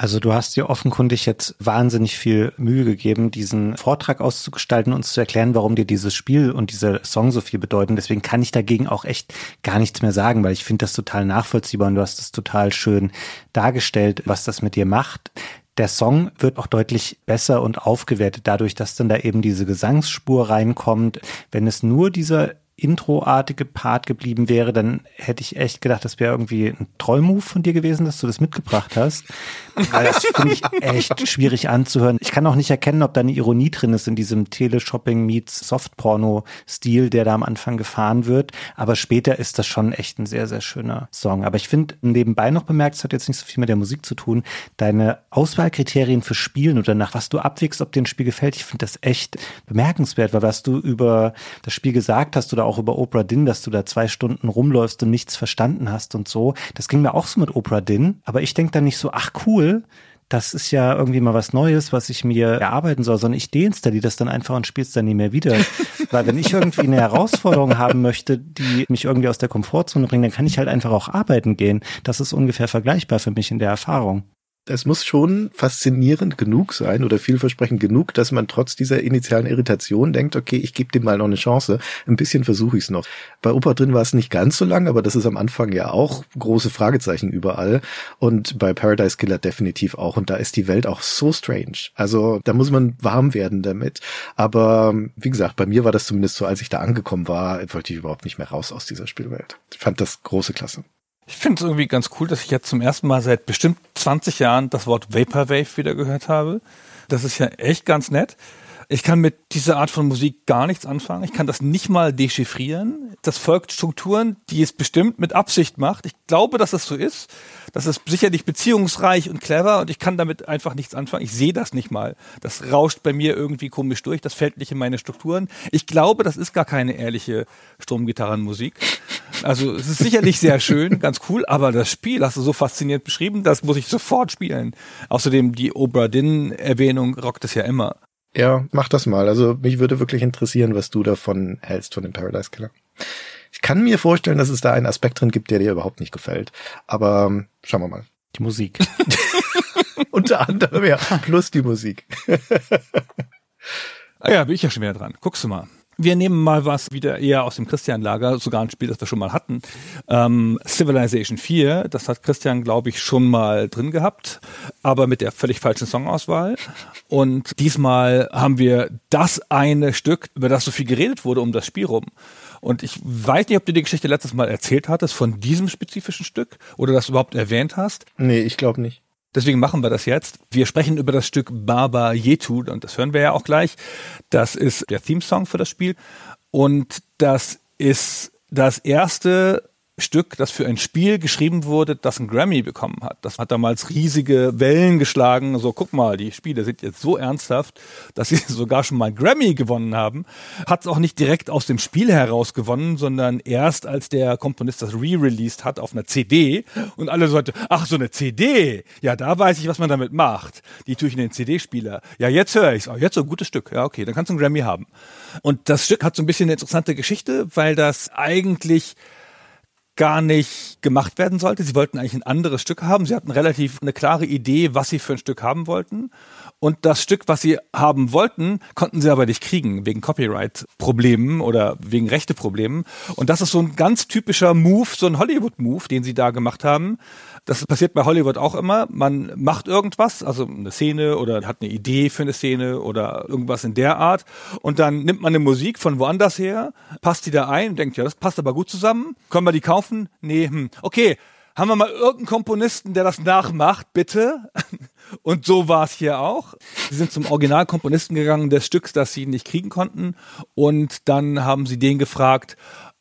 Also du hast dir offenkundig jetzt wahnsinnig viel Mühe gegeben, diesen Vortrag auszugestalten, uns zu erklären, warum dir dieses Spiel und dieser Song so viel bedeuten. Deswegen kann ich dagegen auch echt gar nichts mehr sagen, weil ich finde das total nachvollziehbar und du hast es total schön dargestellt, was das mit dir macht. der Song wird auch deutlich besser und aufgewertet dadurch, dass dann da eben diese Gesangsspur reinkommt. Wenn es nur dieser Intro-artige Part geblieben wäre, dann hätte ich echt gedacht, das wäre irgendwie ein Trollmove von dir gewesen, dass du das mitgebracht hast. Weil das finde ich echt schwierig anzuhören. Ich kann auch nicht erkennen, ob da eine Ironie drin ist in diesem Teleshopping meets Softporno-Stil, der da am Anfang gefahren wird. Aber später ist das schon echt ein sehr, sehr schöner Song. Aber ich finde nebenbei noch bemerkt, es hat jetzt nicht so viel mit der Musik zu tun, deine Auswahlkriterien für Spielen oder nach was du abwägst, ob dir ein Spiel gefällt, ich finde das echt bemerkenswert, weil was du über das Spiel gesagt hast oder auch über Oprah Din, dass du da zwei Stunden rumläufst und nichts verstanden hast und so. Das ging mir auch so mit Oprah Din. Aber ich denke dann nicht so, ach cool, das ist ja irgendwie mal was Neues, was ich mir erarbeiten soll, sondern ich deinstalliere das dann einfach und spiele es dann nie mehr wieder. Weil wenn ich irgendwie eine Herausforderung haben möchte, die mich irgendwie aus der Komfortzone bringt, dann kann ich halt einfach auch arbeiten gehen. Das ist ungefähr vergleichbar für mich in der Erfahrung es muss schon faszinierend genug sein oder vielversprechend genug, dass man trotz dieser initialen Irritation denkt, okay, ich gebe dem mal noch eine Chance. Ein bisschen versuche ich es noch. Bei Opa drin war es nicht ganz so lang, aber das ist am Anfang ja auch große Fragezeichen überall. Und bei Paradise Killer definitiv auch. Und da ist die Welt auch so strange. Also da muss man warm werden damit. Aber wie gesagt, bei mir war das zumindest so, als ich da angekommen war, wollte ich überhaupt nicht mehr raus aus dieser Spielwelt. Ich fand das große Klasse. Ich finde es irgendwie ganz cool, dass ich jetzt zum ersten Mal seit bestimmt 20 Jahren das Wort Vaporwave wieder gehört habe. Das ist ja echt ganz nett. Ich kann mit dieser Art von Musik gar nichts anfangen. Ich kann das nicht mal dechiffrieren. Das folgt Strukturen, die es bestimmt mit Absicht macht. Ich glaube, dass das so ist. Das ist sicherlich beziehungsreich und clever und ich kann damit einfach nichts anfangen. Ich sehe das nicht mal. Das rauscht bei mir irgendwie komisch durch. Das fällt nicht in meine Strukturen. Ich glaube, das ist gar keine ehrliche Stromgitarrenmusik. Also es ist sicherlich sehr schön, ganz cool, aber das Spiel hast du so fasziniert beschrieben, das muss ich sofort spielen. Außerdem die Obradin-Erwähnung rockt es ja immer. Ja, mach das mal. Also mich würde wirklich interessieren, was du davon hältst von dem Paradise Killer. Ich kann mir vorstellen, dass es da einen Aspekt drin gibt, der dir überhaupt nicht gefällt. Aber ähm, schauen wir mal. Die Musik. Unter anderem, ja. Plus die Musik. ah ja, bin ich ja schon wieder dran. Guckst du mal. Wir nehmen mal was wieder eher aus dem Christian-Lager, sogar ein Spiel, das wir schon mal hatten. Ähm, Civilization 4, das hat Christian, glaube ich, schon mal drin gehabt, aber mit der völlig falschen Songauswahl. Und diesmal haben wir das eine Stück, über das so viel geredet wurde um das Spiel rum. Und ich weiß nicht, ob du die Geschichte letztes Mal erzählt hattest von diesem spezifischen Stück oder das überhaupt erwähnt hast. Nee, ich glaube nicht. Deswegen machen wir das jetzt. Wir sprechen über das Stück Baba Yetu und das hören wir ja auch gleich. Das ist der Theme-Song für das Spiel und das ist das erste Stück, das für ein Spiel geschrieben wurde, das einen Grammy bekommen hat. Das hat damals riesige Wellen geschlagen. So, guck mal, die Spiele sind jetzt so ernsthaft, dass sie sogar schon mal einen Grammy gewonnen haben. Hat es auch nicht direkt aus dem Spiel heraus gewonnen, sondern erst als der Komponist das re-released hat auf einer CD und alle so, ach, so eine CD. Ja, da weiß ich, was man damit macht. Die tue ich in den CD-Spieler. Ja, jetzt höre ich's. Oh, jetzt so ein gutes Stück. Ja, okay, dann kannst du einen Grammy haben. Und das Stück hat so ein bisschen eine interessante Geschichte, weil das eigentlich gar nicht gemacht werden sollte. Sie wollten eigentlich ein anderes Stück haben. Sie hatten relativ eine klare Idee, was sie für ein Stück haben wollten. Und das Stück, was sie haben wollten, konnten sie aber nicht kriegen, wegen Copyright-Problemen oder wegen Rechte-Problemen. Und das ist so ein ganz typischer Move, so ein Hollywood-Move, den sie da gemacht haben. Das passiert bei Hollywood auch immer. Man macht irgendwas, also eine Szene oder hat eine Idee für eine Szene oder irgendwas in der Art. Und dann nimmt man eine Musik von woanders her, passt die da ein denkt, ja, das passt aber gut zusammen. Können wir die kaufen? Nee, hm. Okay, haben wir mal irgendeinen Komponisten, der das nachmacht, bitte? Und so war es hier auch. Sie sind zum Originalkomponisten gegangen des Stücks, das sie nicht kriegen konnten. Und dann haben sie den gefragt,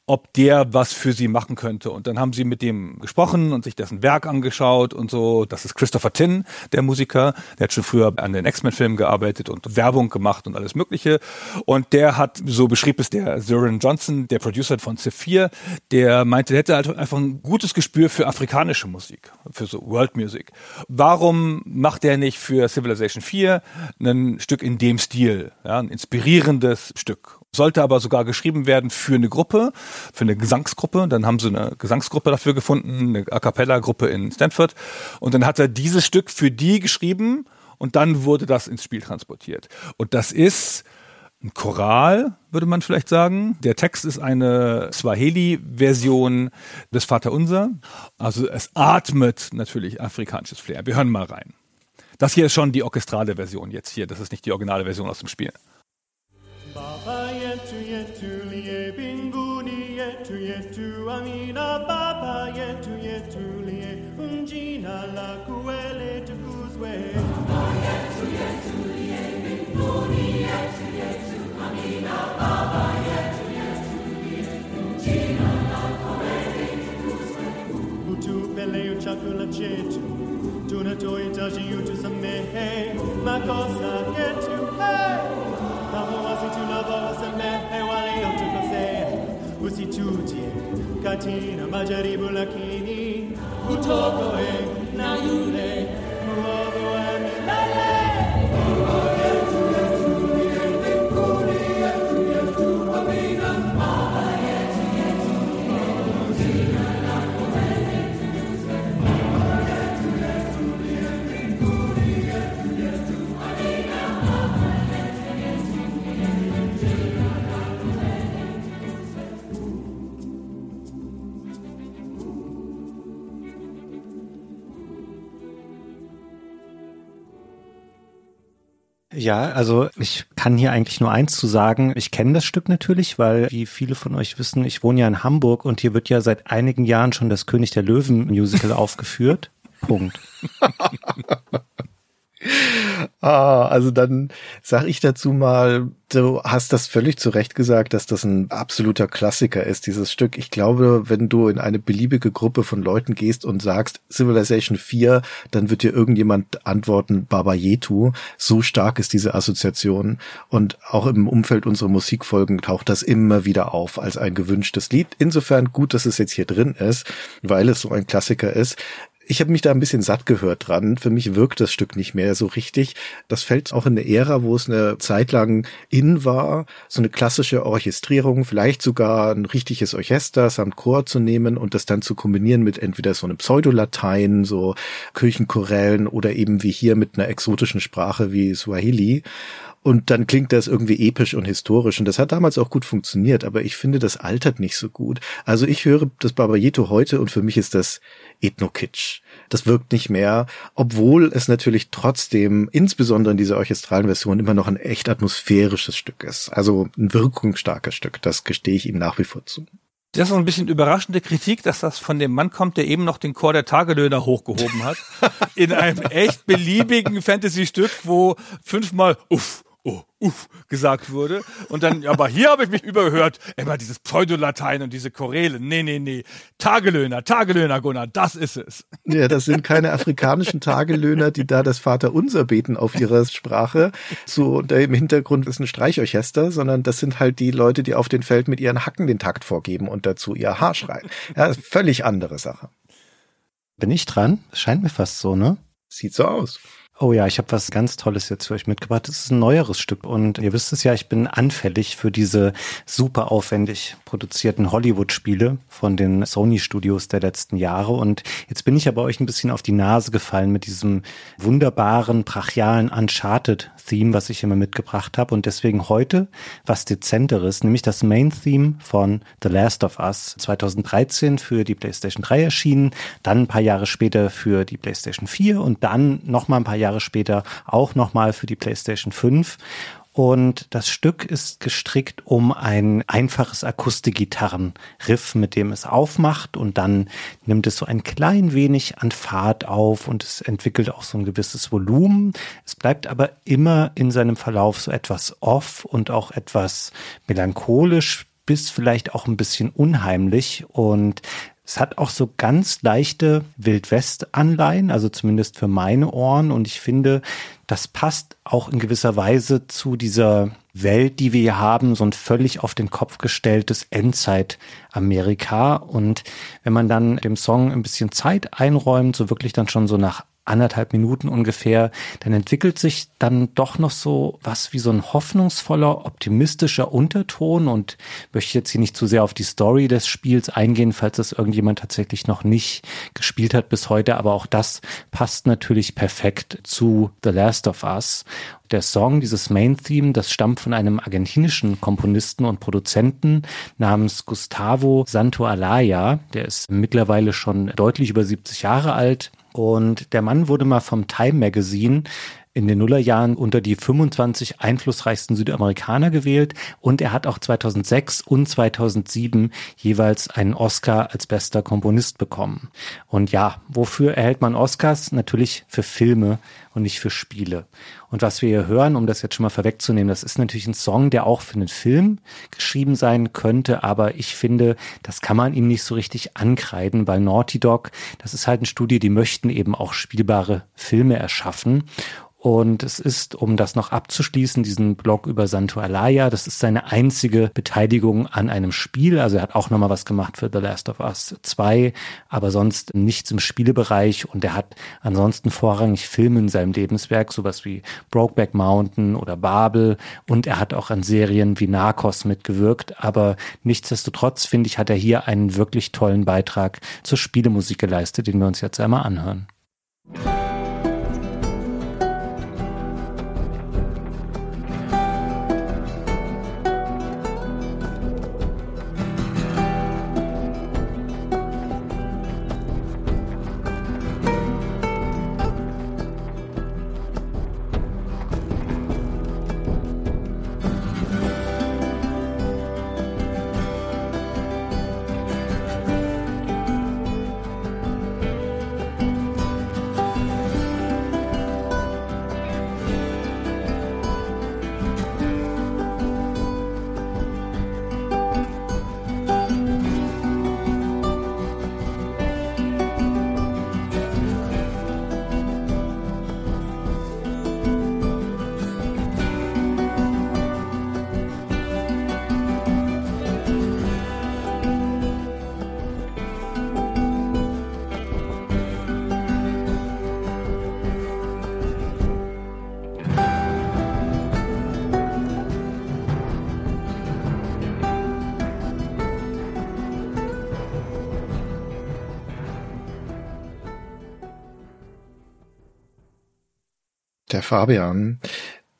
ob der was für sie machen könnte. Und dann haben sie mit dem gesprochen und sich dessen Werk angeschaut und so. Das ist Christopher Tin, der Musiker. Der hat schon früher an den X-Men-Filmen gearbeitet und Werbung gemacht und alles Mögliche. Und der hat, so beschrieb es der Zoran Johnson, der Producer von 4, der meinte, der hätte halt einfach ein gutes Gespür für afrikanische Musik, für so World Music. Warum macht er nicht für Civilization 4 ein Stück in dem Stil, ja, ein inspirierendes Stück? Sollte aber sogar geschrieben werden für eine Gruppe, für eine Gesangsgruppe. Dann haben sie eine Gesangsgruppe dafür gefunden, eine A cappella-Gruppe in Stanford. Und dann hat er dieses Stück für die geschrieben und dann wurde das ins Spiel transportiert. Und das ist ein Choral, würde man vielleicht sagen. Der Text ist eine Swahili-Version des Vaterunser. Also es atmet natürlich afrikanisches Flair. Wir hören mal rein. Das hier ist schon die orchestrale Version jetzt hier. Das ist nicht die originale Version aus dem Spiel. Baba yetu yetu liye binguni yetu yetu amina baba yetu yetu liye unjina la kuele tukuzwe. Baba yetu yetu liye binguni yetu yetu amina baba yetu yetu liye unjina la kuele tukuzwe. Utupele chakula chetu tunatohitaji utusamehe makosa yetu usitutie katika majaribu, lakini utokoe na yule Ja, also ich kann hier eigentlich nur eins zu sagen. Ich kenne das Stück natürlich, weil, wie viele von euch wissen, ich wohne ja in Hamburg und hier wird ja seit einigen Jahren schon das König der Löwen Musical aufgeführt. Punkt. Ah, also dann sag ich dazu mal, du hast das völlig zu Recht gesagt, dass das ein absoluter Klassiker ist, dieses Stück. Ich glaube, wenn du in eine beliebige Gruppe von Leuten gehst und sagst Civilization 4, dann wird dir irgendjemand antworten Baba Yetu. So stark ist diese Assoziation. Und auch im Umfeld unserer Musikfolgen taucht das immer wieder auf als ein gewünschtes Lied. Insofern gut, dass es jetzt hier drin ist, weil es so ein Klassiker ist ich habe mich da ein bisschen satt gehört dran. Für mich wirkt das Stück nicht mehr so richtig. Das fällt auch in eine Ära, wo es eine Zeit lang in war, so eine klassische Orchestrierung, vielleicht sogar ein richtiges Orchester samt Chor zu nehmen und das dann zu kombinieren mit entweder so einem Pseudolatein, so Kirchenchorellen oder eben wie hier mit einer exotischen Sprache wie Swahili. Und dann klingt das irgendwie episch und historisch. Und das hat damals auch gut funktioniert, aber ich finde, das altert nicht so gut. Also ich höre das Barbayeto heute und für mich ist das Ethno-Kitsch. Das wirkt nicht mehr, obwohl es natürlich trotzdem, insbesondere in dieser orchestralen Version, immer noch ein echt atmosphärisches Stück ist. Also ein wirkungsstarkes Stück. Das gestehe ich ihm nach wie vor zu. Das ist ein bisschen überraschende Kritik, dass das von dem Mann kommt, der eben noch den Chor der Tagelöhner hochgehoben hat. in einem echt beliebigen Fantasy-Stück, wo fünfmal uff, oh, uff, gesagt wurde. Und dann, aber hier habe ich mich überhört, immer dieses Pseudolatein und diese Choräle. Nee, nee, nee. Tagelöhner, Tagelöhner, Gunnar, das ist es. Ja, das sind keine afrikanischen Tagelöhner, die da das Vaterunser beten auf ihrer Sprache. So, da im Hintergrund ist ein Streichorchester, sondern das sind halt die Leute, die auf den Feld mit ihren Hacken den Takt vorgeben und dazu ihr Haar schreien. Ja, völlig andere Sache. Bin ich dran? Scheint mir fast so, ne? Sieht so aus. Oh ja, ich habe was ganz Tolles jetzt für euch mitgebracht. Es ist ein neueres Stück und ihr wisst es ja, ich bin anfällig für diese super aufwendig produzierten Hollywood-Spiele von den Sony-Studios der letzten Jahre. Und jetzt bin ich aber euch ein bisschen auf die Nase gefallen mit diesem wunderbaren, brachialen Uncharted-Theme, was ich immer mitgebracht habe. Und deswegen heute was Dezenteres, nämlich das Main-Theme von The Last of Us 2013 für die PlayStation 3 erschienen, dann ein paar Jahre später für die PlayStation 4 und dann nochmal ein paar Jahre Jahre später auch nochmal für die PlayStation 5. Und das Stück ist gestrickt um ein einfaches Akustikgitarrenriff, mit dem es aufmacht und dann nimmt es so ein klein wenig an Fahrt auf und es entwickelt auch so ein gewisses Volumen. Es bleibt aber immer in seinem Verlauf so etwas off und auch etwas melancholisch bis vielleicht auch ein bisschen unheimlich und es hat auch so ganz leichte Wildwest-Anleihen, also zumindest für meine Ohren. Und ich finde, das passt auch in gewisser Weise zu dieser Welt, die wir hier haben, so ein völlig auf den Kopf gestelltes Endzeit-Amerika. Und wenn man dann dem Song ein bisschen Zeit einräumt, so wirklich dann schon so nach anderthalb Minuten ungefähr, dann entwickelt sich dann doch noch so was wie so ein hoffnungsvoller, optimistischer Unterton und möchte jetzt hier nicht zu sehr auf die Story des Spiels eingehen, falls das irgendjemand tatsächlich noch nicht gespielt hat bis heute, aber auch das passt natürlich perfekt zu The Last of Us. Der Song, dieses Main-Theme, das stammt von einem argentinischen Komponisten und Produzenten namens Gustavo Santoalaya. Der ist mittlerweile schon deutlich über 70 Jahre alt Und der Mann wurde mal vom Time Magazine in den Nullerjahren unter die 25 einflussreichsten Südamerikaner gewählt und er hat auch 2006 und 2007 jeweils einen Oscar als bester Komponist bekommen. Und ja, wofür erhält man Oscars? Natürlich für Filme und nicht für Spiele. Und was wir hier hören, um das jetzt schon mal vorwegzunehmen, das ist natürlich ein Song, der auch für einen Film geschrieben sein könnte, aber ich finde, das kann man ihm nicht so richtig ankreiden, weil Naughty Dog, das ist halt ein Studio, die möchten eben auch spielbare Filme erschaffen. Und es ist, um das noch abzuschließen, diesen Blog über Santo Alaya, das ist seine einzige Beteiligung an einem Spiel. Also er hat auch nochmal was gemacht für The Last of Us 2, aber sonst nichts im Spielebereich. Und er hat ansonsten vorrangig Filme in seinem Lebenswerk, sowas wie Brokeback Mountain oder Babel. Und er hat auch an Serien wie Narcos mitgewirkt. Aber nichtsdestotrotz, finde ich, hat er hier einen wirklich tollen Beitrag zur Spielemusik geleistet, den wir uns jetzt einmal anhören. Fabian,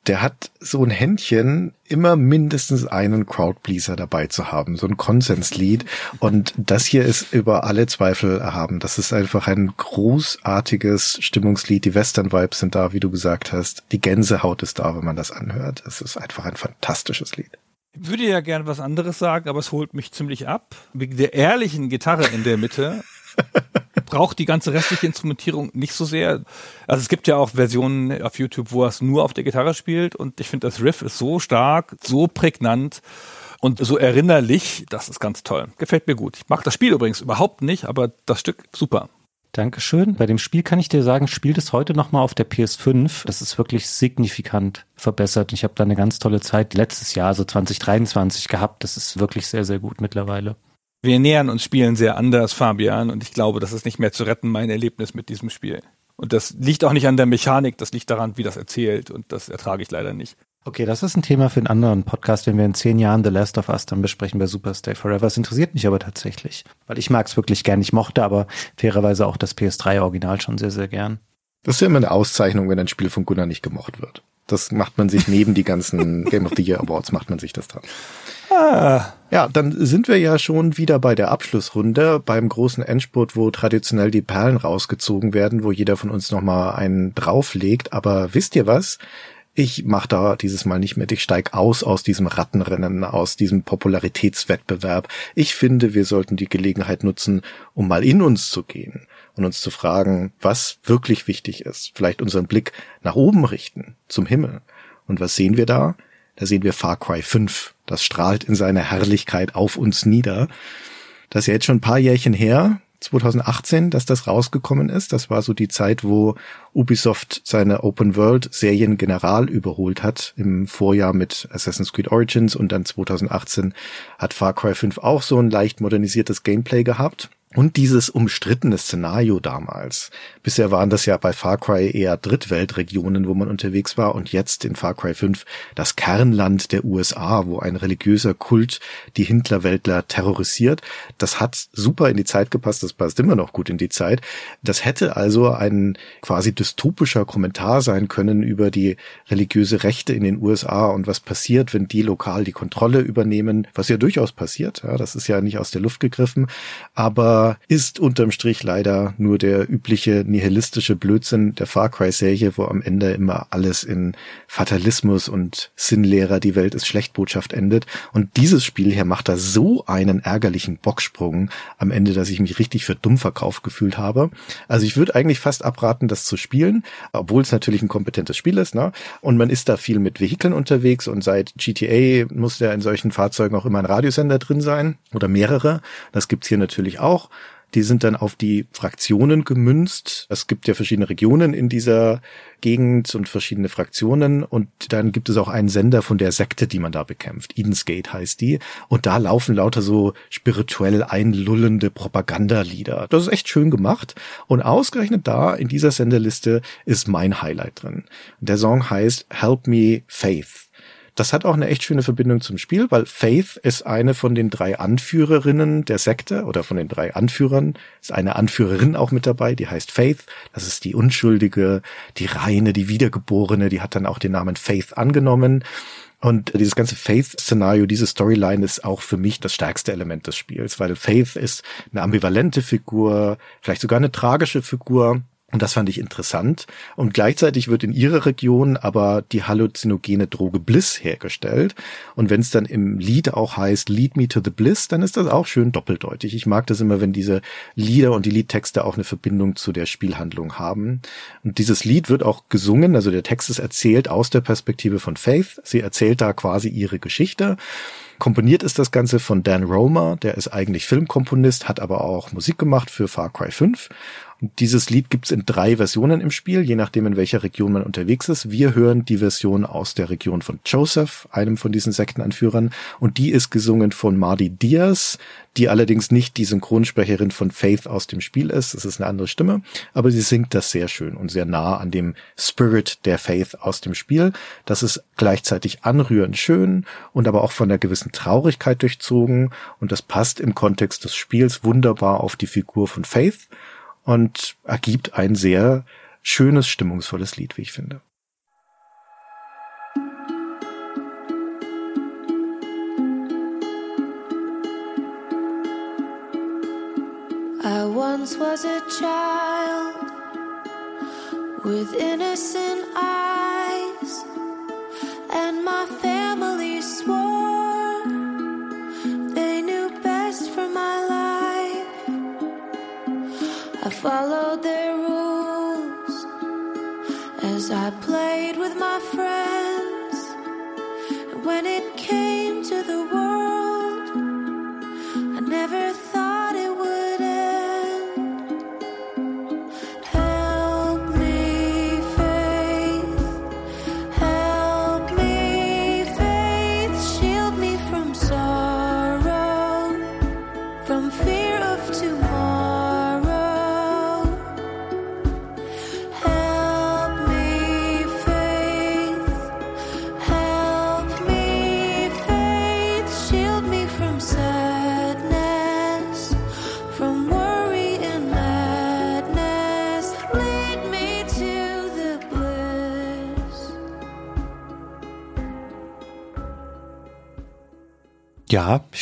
der hat so ein Händchen, immer mindestens einen Crowdpleaser dabei zu haben, so ein Konsenslied. Und das hier ist über alle Zweifel erhaben. Das ist einfach ein großartiges Stimmungslied. Die Western-Vibes sind da, wie du gesagt hast. Die Gänsehaut ist da, wenn man das anhört. Es ist einfach ein fantastisches Lied. Ich würde ja gern was anderes sagen, aber es holt mich ziemlich ab. Wegen der ehrlichen Gitarre in der Mitte braucht die ganze restliche Instrumentierung nicht so sehr. Also es gibt ja auch Versionen auf YouTube, wo er es nur auf der Gitarre spielt und ich finde das Riff ist so stark, so prägnant und so erinnerlich, das ist ganz toll. Gefällt mir gut. Ich mag das Spiel übrigens überhaupt nicht, aber das Stück super. Dankeschön. Bei dem Spiel kann ich dir sagen, spielt es heute nochmal auf der PS5. Das ist wirklich signifikant verbessert. Ich habe da eine ganz tolle Zeit letztes Jahr, also 2023 gehabt. Das ist wirklich sehr, sehr gut mittlerweile. Wir nähern uns Spielen sehr anders, Fabian, und ich glaube, das ist nicht mehr zu retten, mein Erlebnis mit diesem Spiel. Und das liegt auch nicht an der Mechanik, das liegt daran, wie das erzählt, und das ertrage ich leider nicht. Okay, das ist ein Thema für einen anderen Podcast. Wenn wir in zehn Jahren The Last of Us dann besprechen wir Super Stay Forever. Das interessiert mich aber tatsächlich, weil ich mag es wirklich gern. Ich mochte aber fairerweise auch das PS3-Original schon sehr, sehr gern. Das ist ja immer eine Auszeichnung, wenn ein Spiel von Gunnar nicht gemocht wird. Das macht man sich neben die ganzen Game of the Year Awards, macht man sich das dran. Ah. Ja, dann sind wir ja schon wieder bei der Abschlussrunde, beim großen Endspurt, wo traditionell die Perlen rausgezogen werden, wo jeder von uns nochmal einen drauflegt. Aber wisst ihr was? Ich mach da dieses Mal nicht mit. Ich steig aus aus diesem Rattenrennen, aus diesem Popularitätswettbewerb. Ich finde, wir sollten die Gelegenheit nutzen, um mal in uns zu gehen und uns zu fragen, was wirklich wichtig ist. Vielleicht unseren Blick nach oben richten, zum Himmel. Und was sehen wir da? Da sehen wir Far Cry 5. Das strahlt in seiner Herrlichkeit auf uns nieder. Das ist ja jetzt schon ein paar Jährchen her, 2018, dass das rausgekommen ist. Das war so die Zeit, wo Ubisoft seine Open World Serien general überholt hat. Im Vorjahr mit Assassin's Creed Origins und dann 2018 hat Far Cry 5 auch so ein leicht modernisiertes Gameplay gehabt. Und dieses umstrittene Szenario damals. Bisher waren das ja bei Far Cry eher Drittweltregionen, wo man unterwegs war und jetzt in Far Cry 5 das Kernland der USA, wo ein religiöser Kult die Hintlerweltler terrorisiert. Das hat super in die Zeit gepasst, das passt immer noch gut in die Zeit. Das hätte also ein quasi dystopischer Kommentar sein können über die religiöse Rechte in den USA und was passiert, wenn die lokal die Kontrolle übernehmen, was ja durchaus passiert. Ja, das ist ja nicht aus der Luft gegriffen, aber aber ist unterm Strich leider nur der übliche nihilistische Blödsinn der Far Cry Serie, wo am Ende immer alles in Fatalismus und Sinnlehrer, die Welt ist schlecht Botschaft endet. Und dieses Spiel hier macht da so einen ärgerlichen Bocksprung am Ende, dass ich mich richtig für dumm verkauft gefühlt habe. Also ich würde eigentlich fast abraten, das zu spielen, obwohl es natürlich ein kompetentes Spiel ist, ne? Und man ist da viel mit Vehikeln unterwegs und seit GTA muss ja in solchen Fahrzeugen auch immer ein Radiosender drin sein oder mehrere. Das gibt's hier natürlich auch. Die sind dann auf die Fraktionen gemünzt. Es gibt ja verschiedene Regionen in dieser Gegend und verschiedene Fraktionen. Und dann gibt es auch einen Sender von der Sekte, die man da bekämpft. Eden's Gate heißt die. Und da laufen lauter so spirituell einlullende Propagandalieder. Das ist echt schön gemacht. Und ausgerechnet da in dieser Senderliste ist mein Highlight drin. Der Song heißt Help Me Faith. Das hat auch eine echt schöne Verbindung zum Spiel, weil Faith ist eine von den drei Anführerinnen der Sekte oder von den drei Anführern. Ist eine Anführerin auch mit dabei, die heißt Faith. Das ist die Unschuldige, die Reine, die Wiedergeborene, die hat dann auch den Namen Faith angenommen. Und dieses ganze Faith-Szenario, diese Storyline ist auch für mich das stärkste Element des Spiels, weil Faith ist eine ambivalente Figur, vielleicht sogar eine tragische Figur und das fand ich interessant. Und gleichzeitig wird in ihrer Region aber die halluzinogene Droge Bliss hergestellt. Und wenn es dann im Lied auch heißt, Lead me to the Bliss, dann ist das auch schön doppeldeutig. Ich mag das immer, wenn diese Lieder und die Liedtexte auch eine Verbindung zu der Spielhandlung haben. Und dieses Lied wird auch gesungen, also der Text ist erzählt aus der Perspektive von Faith. Sie erzählt da quasi ihre Geschichte. Komponiert ist das Ganze von Dan Romer, der ist eigentlich Filmkomponist, hat aber auch Musik gemacht für Far Cry 5 dieses Lied gibt's in drei Versionen im Spiel, je nachdem in welcher Region man unterwegs ist. Wir hören die Version aus der Region von Joseph, einem von diesen Sektenanführern, und die ist gesungen von Mardi Diaz, die allerdings nicht die Synchronsprecherin von Faith aus dem Spiel ist. Es ist eine andere Stimme, aber sie singt das sehr schön und sehr nah an dem Spirit der Faith aus dem Spiel. Das ist gleichzeitig anrührend schön und aber auch von einer gewissen Traurigkeit durchzogen und das passt im Kontext des Spiels wunderbar auf die Figur von Faith und ergibt ein sehr schönes, stimmungsvolles Lied, wie ich finde. I once was a child with innocent eyes, and my family I followed their rules as I played with my friends. And when it came to the world, I never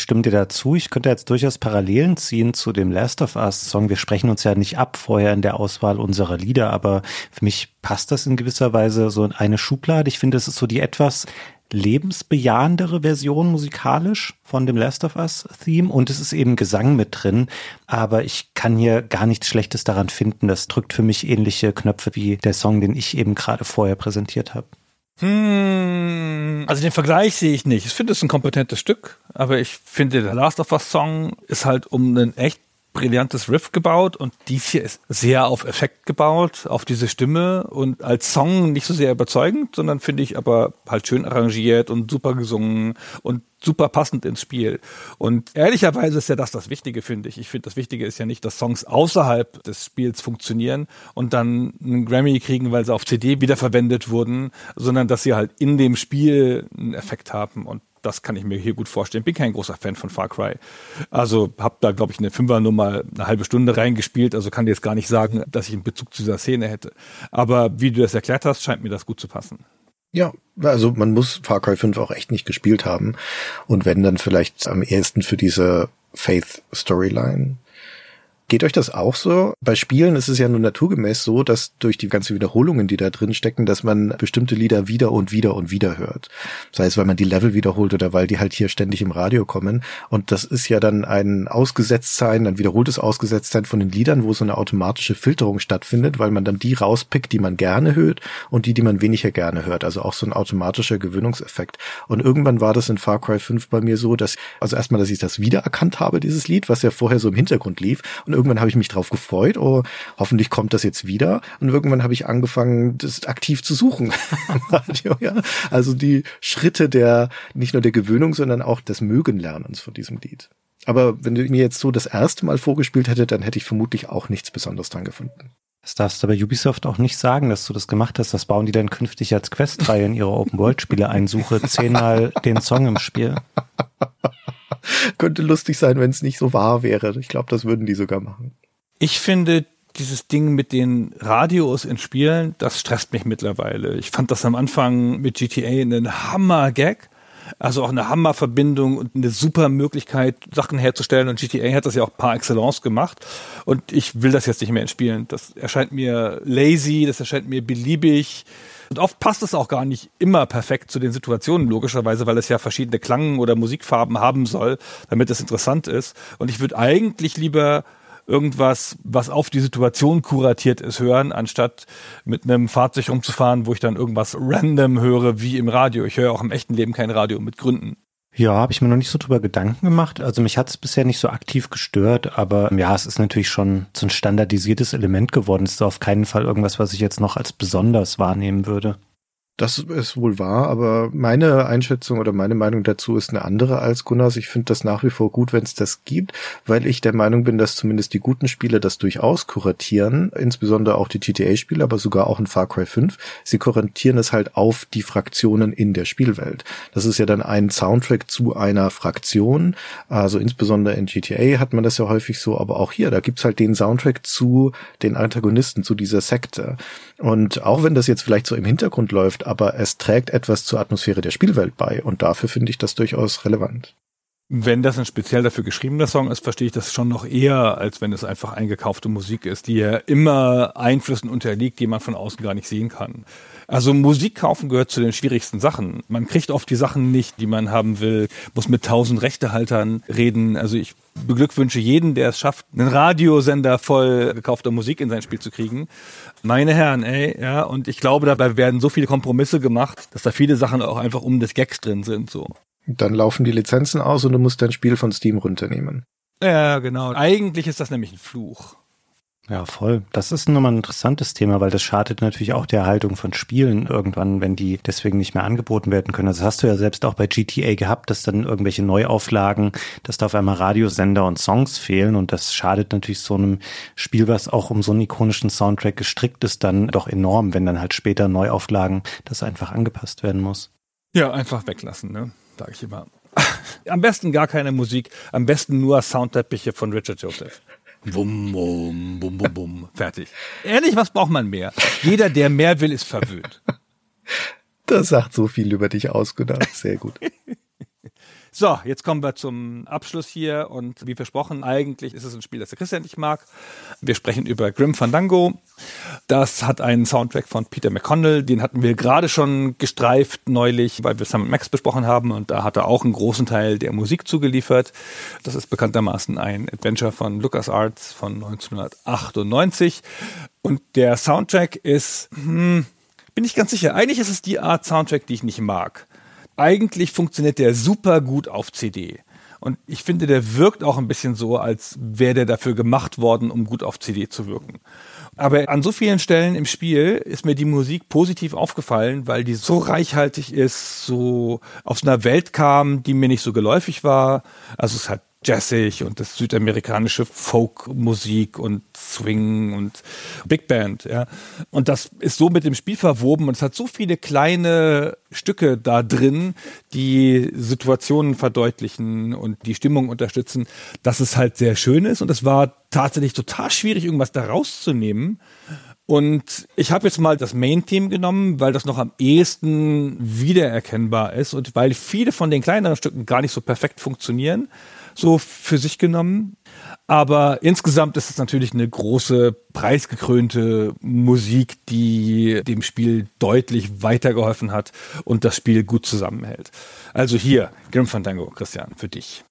stimme dir dazu. Ich könnte jetzt durchaus Parallelen ziehen zu dem Last of Us Song. Wir sprechen uns ja nicht ab vorher in der Auswahl unserer Lieder, aber für mich passt das in gewisser Weise so in eine Schublade. Ich finde, es ist so die etwas lebensbejahendere Version musikalisch von dem Last of Us Theme und es ist eben Gesang mit drin, aber ich kann hier gar nichts Schlechtes daran finden. Das drückt für mich ähnliche Knöpfe wie der Song, den ich eben gerade vorher präsentiert habe. Hm, also den Vergleich sehe ich nicht. Ich finde es ein kompetentes Stück, aber ich finde, der Last of Us Song ist halt um einen echt brillantes Riff gebaut und dies hier ist sehr auf Effekt gebaut, auf diese Stimme und als Song nicht so sehr überzeugend, sondern finde ich aber halt schön arrangiert und super gesungen und super passend ins Spiel. Und ehrlicherweise ist ja das das Wichtige, finde ich. Ich finde, das Wichtige ist ja nicht, dass Songs außerhalb des Spiels funktionieren und dann einen Grammy kriegen, weil sie auf CD wiederverwendet wurden, sondern dass sie halt in dem Spiel einen Effekt haben. Und das kann ich mir hier gut vorstellen. Bin kein großer Fan von Far Cry. Also habe da, glaube ich, eine Fünfernummer eine halbe Stunde reingespielt. Also kann dir jetzt gar nicht sagen, dass ich einen Bezug zu dieser Szene hätte. Aber wie du das erklärt hast, scheint mir das gut zu passen. Ja, also man muss Far Cry 5 auch echt nicht gespielt haben. Und wenn dann vielleicht am ehesten für diese Faith Storyline. Geht euch das auch so? Bei Spielen ist es ja nur naturgemäß so, dass durch die ganzen Wiederholungen, die da drin stecken, dass man bestimmte Lieder wieder und wieder und wieder hört. Sei es, weil man die Level wiederholt oder weil die halt hier ständig im Radio kommen. Und das ist ja dann ein Ausgesetztsein, ein wiederholtes Ausgesetztsein von den Liedern, wo so eine automatische Filterung stattfindet, weil man dann die rauspickt, die man gerne hört und die, die man weniger gerne hört. Also auch so ein automatischer Gewöhnungseffekt. Und irgendwann war das in Far Cry 5 bei mir so, dass, also erstmal, dass ich das wiedererkannt habe, dieses Lied, was ja vorher so im Hintergrund lief. Und irgendwann habe ich mich drauf gefreut, oh, hoffentlich kommt das jetzt wieder. Und irgendwann habe ich angefangen, das aktiv zu suchen. Also die Schritte der, nicht nur der Gewöhnung, sondern auch des Mögenlernens von diesem Lied. Aber wenn du mir jetzt so das erste Mal vorgespielt hätte, dann hätte ich vermutlich auch nichts Besonderes dran gefunden. Das darfst du bei Ubisoft auch nicht sagen, dass du das gemacht hast. Das bauen die dann künftig als Questreihe in ihre Open-World-Spiele ein. Suche zehnmal den Song im Spiel. Könnte lustig sein, wenn es nicht so wahr wäre. Ich glaube, das würden die sogar machen. Ich finde dieses Ding mit den Radios in Spielen, das stresst mich mittlerweile. Ich fand das am Anfang mit GTA einen Hammer-Gag. Also auch eine Hammerverbindung und eine super Möglichkeit, Sachen herzustellen. Und GTA hat das ja auch par excellence gemacht. Und ich will das jetzt nicht mehr in Spielen. Das erscheint mir lazy, das erscheint mir beliebig. Und oft passt es auch gar nicht immer perfekt zu den Situationen, logischerweise, weil es ja verschiedene Klang- oder Musikfarben haben soll, damit es interessant ist. Und ich würde eigentlich lieber irgendwas, was auf die Situation kuratiert ist, hören, anstatt mit einem Fahrzeug rumzufahren, wo ich dann irgendwas random höre, wie im Radio. Ich höre auch im echten Leben kein Radio mit Gründen. Ja, habe ich mir noch nicht so drüber Gedanken gemacht. Also mich hat es bisher nicht so aktiv gestört, aber ja, es ist natürlich schon so ein standardisiertes Element geworden. Es ist auf keinen Fall irgendwas, was ich jetzt noch als besonders wahrnehmen würde. Das ist wohl wahr, aber meine Einschätzung oder meine Meinung dazu ist eine andere als Gunnars. Ich finde das nach wie vor gut, wenn es das gibt, weil ich der Meinung bin, dass zumindest die guten Spiele das durchaus kuratieren, insbesondere auch die GTA-Spiele, aber sogar auch in Far Cry 5. Sie kuratieren es halt auf die Fraktionen in der Spielwelt. Das ist ja dann ein Soundtrack zu einer Fraktion, also insbesondere in GTA hat man das ja häufig so, aber auch hier, da gibt's halt den Soundtrack zu den Antagonisten, zu dieser Sekte. Und auch wenn das jetzt vielleicht so im Hintergrund läuft, aber es trägt etwas zur Atmosphäre der Spielwelt bei und dafür finde ich das durchaus relevant. Wenn das ein speziell dafür geschriebener Song ist, verstehe ich das schon noch eher, als wenn es einfach eingekaufte Musik ist, die ja immer Einflüssen unterliegt, die man von außen gar nicht sehen kann. Also Musik kaufen gehört zu den schwierigsten Sachen. Man kriegt oft die Sachen nicht, die man haben will, muss mit tausend Rechtehaltern reden. Also ich beglückwünsche jeden, der es schafft, einen Radiosender voll gekaufter Musik in sein Spiel zu kriegen. Meine Herren, ey, ja, und ich glaube, dabei werden so viele Kompromisse gemacht, dass da viele Sachen auch einfach um des Gags drin sind, so. Dann laufen die Lizenzen aus und du musst dein Spiel von Steam runternehmen. Ja, genau. Eigentlich ist das nämlich ein Fluch. Ja, voll. Das ist nochmal ein interessantes Thema, weil das schadet natürlich auch der Erhaltung von Spielen irgendwann, wenn die deswegen nicht mehr angeboten werden können. Also das hast du ja selbst auch bei GTA gehabt, dass dann irgendwelche Neuauflagen, dass da auf einmal Radiosender und Songs fehlen und das schadet natürlich so einem Spiel, was auch um so einen ikonischen Soundtrack gestrickt ist, dann doch enorm, wenn dann halt später Neuauflagen das einfach angepasst werden muss. Ja, einfach weglassen, ne? Sag ich immer. Am besten gar keine Musik, am besten nur Soundteppiche von Richard Joseph. Bum, bum, bum, bum, bum. Fertig. Ehrlich, was braucht man mehr? Jeder, der mehr will, ist verwöhnt. Das sagt so viel über dich aus, Gunnar. Sehr gut. So, jetzt kommen wir zum Abschluss hier und wie versprochen, eigentlich ist es ein Spiel, das der Christian nicht mag. Wir sprechen über Grim Fandango. Das hat einen Soundtrack von Peter McConnell, den hatten wir gerade schon gestreift neulich, weil wir Sam Max besprochen haben und da hat er auch einen großen Teil der Musik zugeliefert. Das ist bekanntermaßen ein Adventure von LucasArts von 1998 und der Soundtrack ist, hm, bin ich ganz sicher, eigentlich ist es die Art Soundtrack, die ich nicht mag eigentlich funktioniert der super gut auf CD. Und ich finde, der wirkt auch ein bisschen so, als wäre der dafür gemacht worden, um gut auf CD zu wirken. Aber an so vielen Stellen im Spiel ist mir die Musik positiv aufgefallen, weil die so reichhaltig ist, so aus einer Welt kam, die mir nicht so geläufig war. Also es hat jazzig und das südamerikanische Folkmusik und Swing und Big Band, ja. Und das ist so mit dem Spiel verwoben und es hat so viele kleine Stücke da drin, die Situationen verdeutlichen und die Stimmung unterstützen, dass es halt sehr schön ist und es war tatsächlich total schwierig, irgendwas da rauszunehmen. Und ich habe jetzt mal das Main-Team genommen, weil das noch am ehesten wiedererkennbar ist und weil viele von den kleineren Stücken gar nicht so perfekt funktionieren so für sich genommen. Aber insgesamt ist es natürlich eine große, preisgekrönte Musik, die dem Spiel deutlich weitergeholfen hat und das Spiel gut zusammenhält. Also hier, Grim Fandango, Christian, für dich.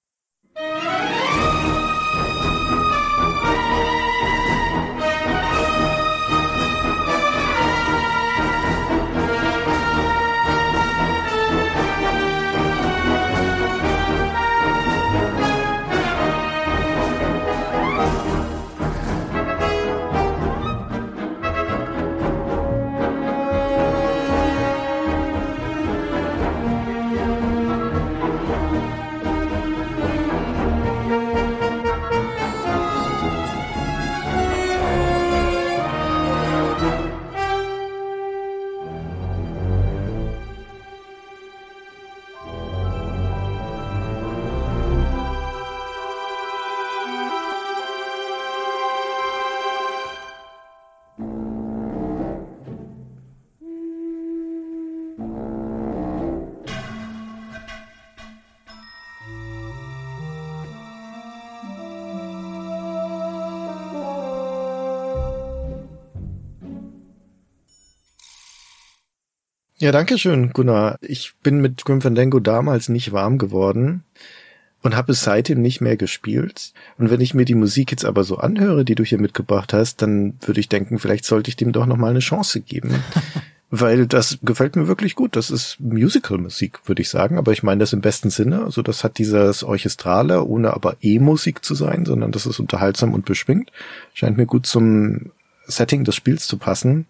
Ja, danke schön, Gunnar. Ich bin mit Grim Fandango damals nicht warm geworden und habe es seitdem nicht mehr gespielt. Und wenn ich mir die Musik jetzt aber so anhöre, die du hier mitgebracht hast, dann würde ich denken, vielleicht sollte ich dem doch noch mal eine Chance geben. Weil das gefällt mir wirklich gut. Das ist Musical-Musik, würde ich sagen. Aber ich meine das im besten Sinne. Also das hat dieses Orchestrale, ohne aber E-Musik zu sein, sondern das ist unterhaltsam und beschwingt. Scheint mir gut zum Setting des Spiels zu passen.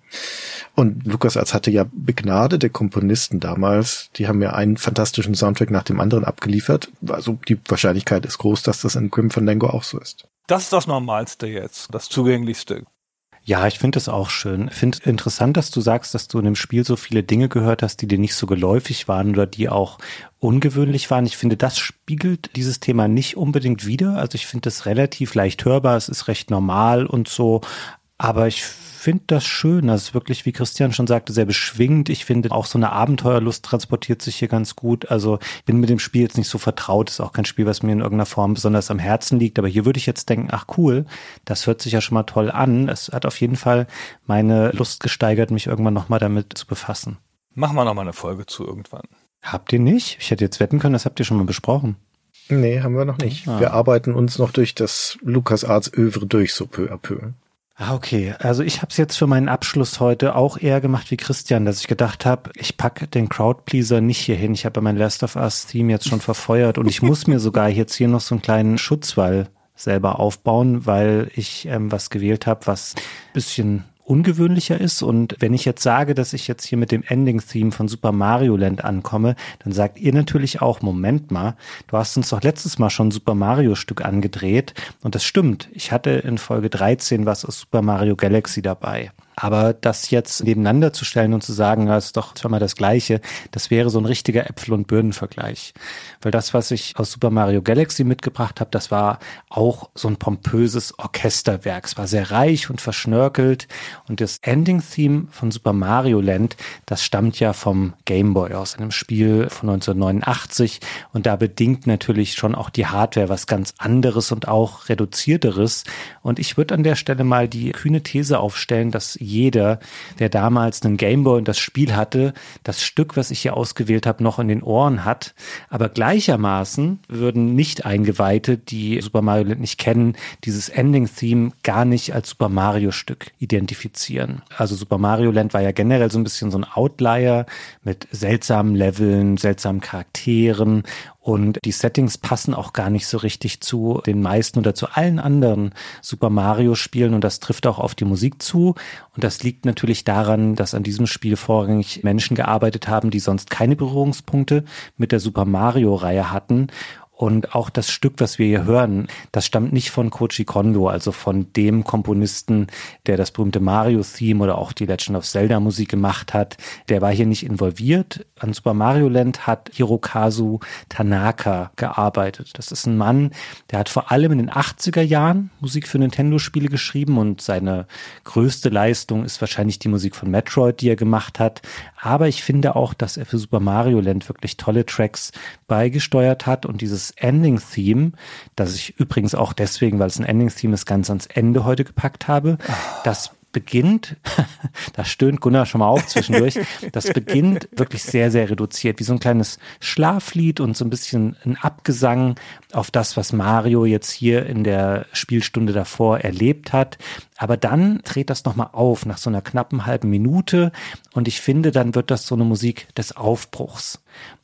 Und Lukas Arzt hatte ja begnadete Komponisten damals. Die haben ja einen fantastischen Soundtrack nach dem anderen abgeliefert. Also die Wahrscheinlichkeit ist groß, dass das in Grim Fandango auch so ist. Das ist das Normalste jetzt, das Zugänglichste. Ja, ich finde das auch schön. Ich finde interessant, dass du sagst, dass du in dem Spiel so viele Dinge gehört hast, die dir nicht so geläufig waren oder die auch ungewöhnlich waren. Ich finde, das spiegelt dieses Thema nicht unbedingt wider. Also ich finde das relativ leicht hörbar. Es ist recht normal und so. Aber ich finde das schön. Das ist wirklich, wie Christian schon sagte, sehr beschwingt. Ich finde auch so eine Abenteuerlust transportiert sich hier ganz gut. Also bin mit dem Spiel jetzt nicht so vertraut. Ist auch kein Spiel, was mir in irgendeiner Form besonders am Herzen liegt. Aber hier würde ich jetzt denken, ach cool, das hört sich ja schon mal toll an. Es hat auf jeden Fall meine Lust gesteigert, mich irgendwann nochmal damit zu befassen. Machen wir nochmal eine Folge zu irgendwann. Habt ihr nicht? Ich hätte jetzt wetten können, das habt ihr schon mal besprochen. Nee, haben wir noch nicht. Ah. Wir arbeiten uns noch durch das Lukas Arts Övre durch, so peu à peu. Ah, okay. Also ich habe es jetzt für meinen Abschluss heute auch eher gemacht wie Christian, dass ich gedacht habe, ich packe den Crowdpleaser nicht hier hin. Ich habe mein Last of Us Theme jetzt schon verfeuert und ich muss mir sogar jetzt hier noch so einen kleinen Schutzwall selber aufbauen, weil ich ähm, was gewählt habe, was bisschen ungewöhnlicher ist. Und wenn ich jetzt sage, dass ich jetzt hier mit dem Ending-Theme von Super Mario Land ankomme, dann sagt ihr natürlich auch, Moment mal, du hast uns doch letztes Mal schon Super Mario Stück angedreht. Und das stimmt. Ich hatte in Folge 13 was aus Super Mario Galaxy dabei. Aber das jetzt nebeneinander zu stellen und zu sagen, das ist doch zweimal das Gleiche, das wäre so ein richtiger Äpfel- und Birnenvergleich. Weil das, was ich aus Super Mario Galaxy mitgebracht habe, das war auch so ein pompöses Orchesterwerk. Es war sehr reich und verschnörkelt. Und das Ending-Theme von Super Mario Land, das stammt ja vom Game Boy aus einem Spiel von 1989. Und da bedingt natürlich schon auch die Hardware was ganz anderes und auch reduzierteres. Und ich würde an der Stelle mal die kühne These aufstellen, dass jeder, der damals einen Gameboy und das Spiel hatte, das Stück, was ich hier ausgewählt habe, noch in den Ohren hat. Aber gleichermaßen würden nicht Eingeweihte, die Super Mario Land nicht kennen, dieses Ending-Theme gar nicht als Super Mario-Stück identifizieren. Also Super Mario Land war ja generell so ein bisschen so ein Outlier mit seltsamen Leveln, seltsamen Charakteren und die Settings passen auch gar nicht so richtig zu den meisten oder zu allen anderen Super Mario Spielen und das trifft auch auf die Musik zu. Und das liegt natürlich daran, dass an diesem Spiel vorrangig Menschen gearbeitet haben, die sonst keine Berührungspunkte mit der Super Mario Reihe hatten und auch das Stück, was wir hier hören, das stammt nicht von Koji Kondo, also von dem Komponisten, der das berühmte Mario-Theme oder auch die Legend of Zelda-Musik gemacht hat. Der war hier nicht involviert. An Super Mario Land hat Hirokazu Tanaka gearbeitet. Das ist ein Mann, der hat vor allem in den 80er Jahren Musik für Nintendo-Spiele geschrieben und seine größte Leistung ist wahrscheinlich die Musik von Metroid, die er gemacht hat. Aber ich finde auch, dass er für Super Mario Land wirklich tolle Tracks beigesteuert hat und dieses Ending-Theme, das ich übrigens auch deswegen, weil es ein Ending-Theme ist, ganz ans Ende heute gepackt habe. Das beginnt, da stöhnt Gunnar schon mal auf zwischendurch, das beginnt wirklich sehr, sehr reduziert, wie so ein kleines Schlaflied und so ein bisschen ein Abgesang auf das, was Mario jetzt hier in der Spielstunde davor erlebt hat. Aber dann dreht das nochmal auf nach so einer knappen halben Minute und ich finde, dann wird das so eine Musik des Aufbruchs.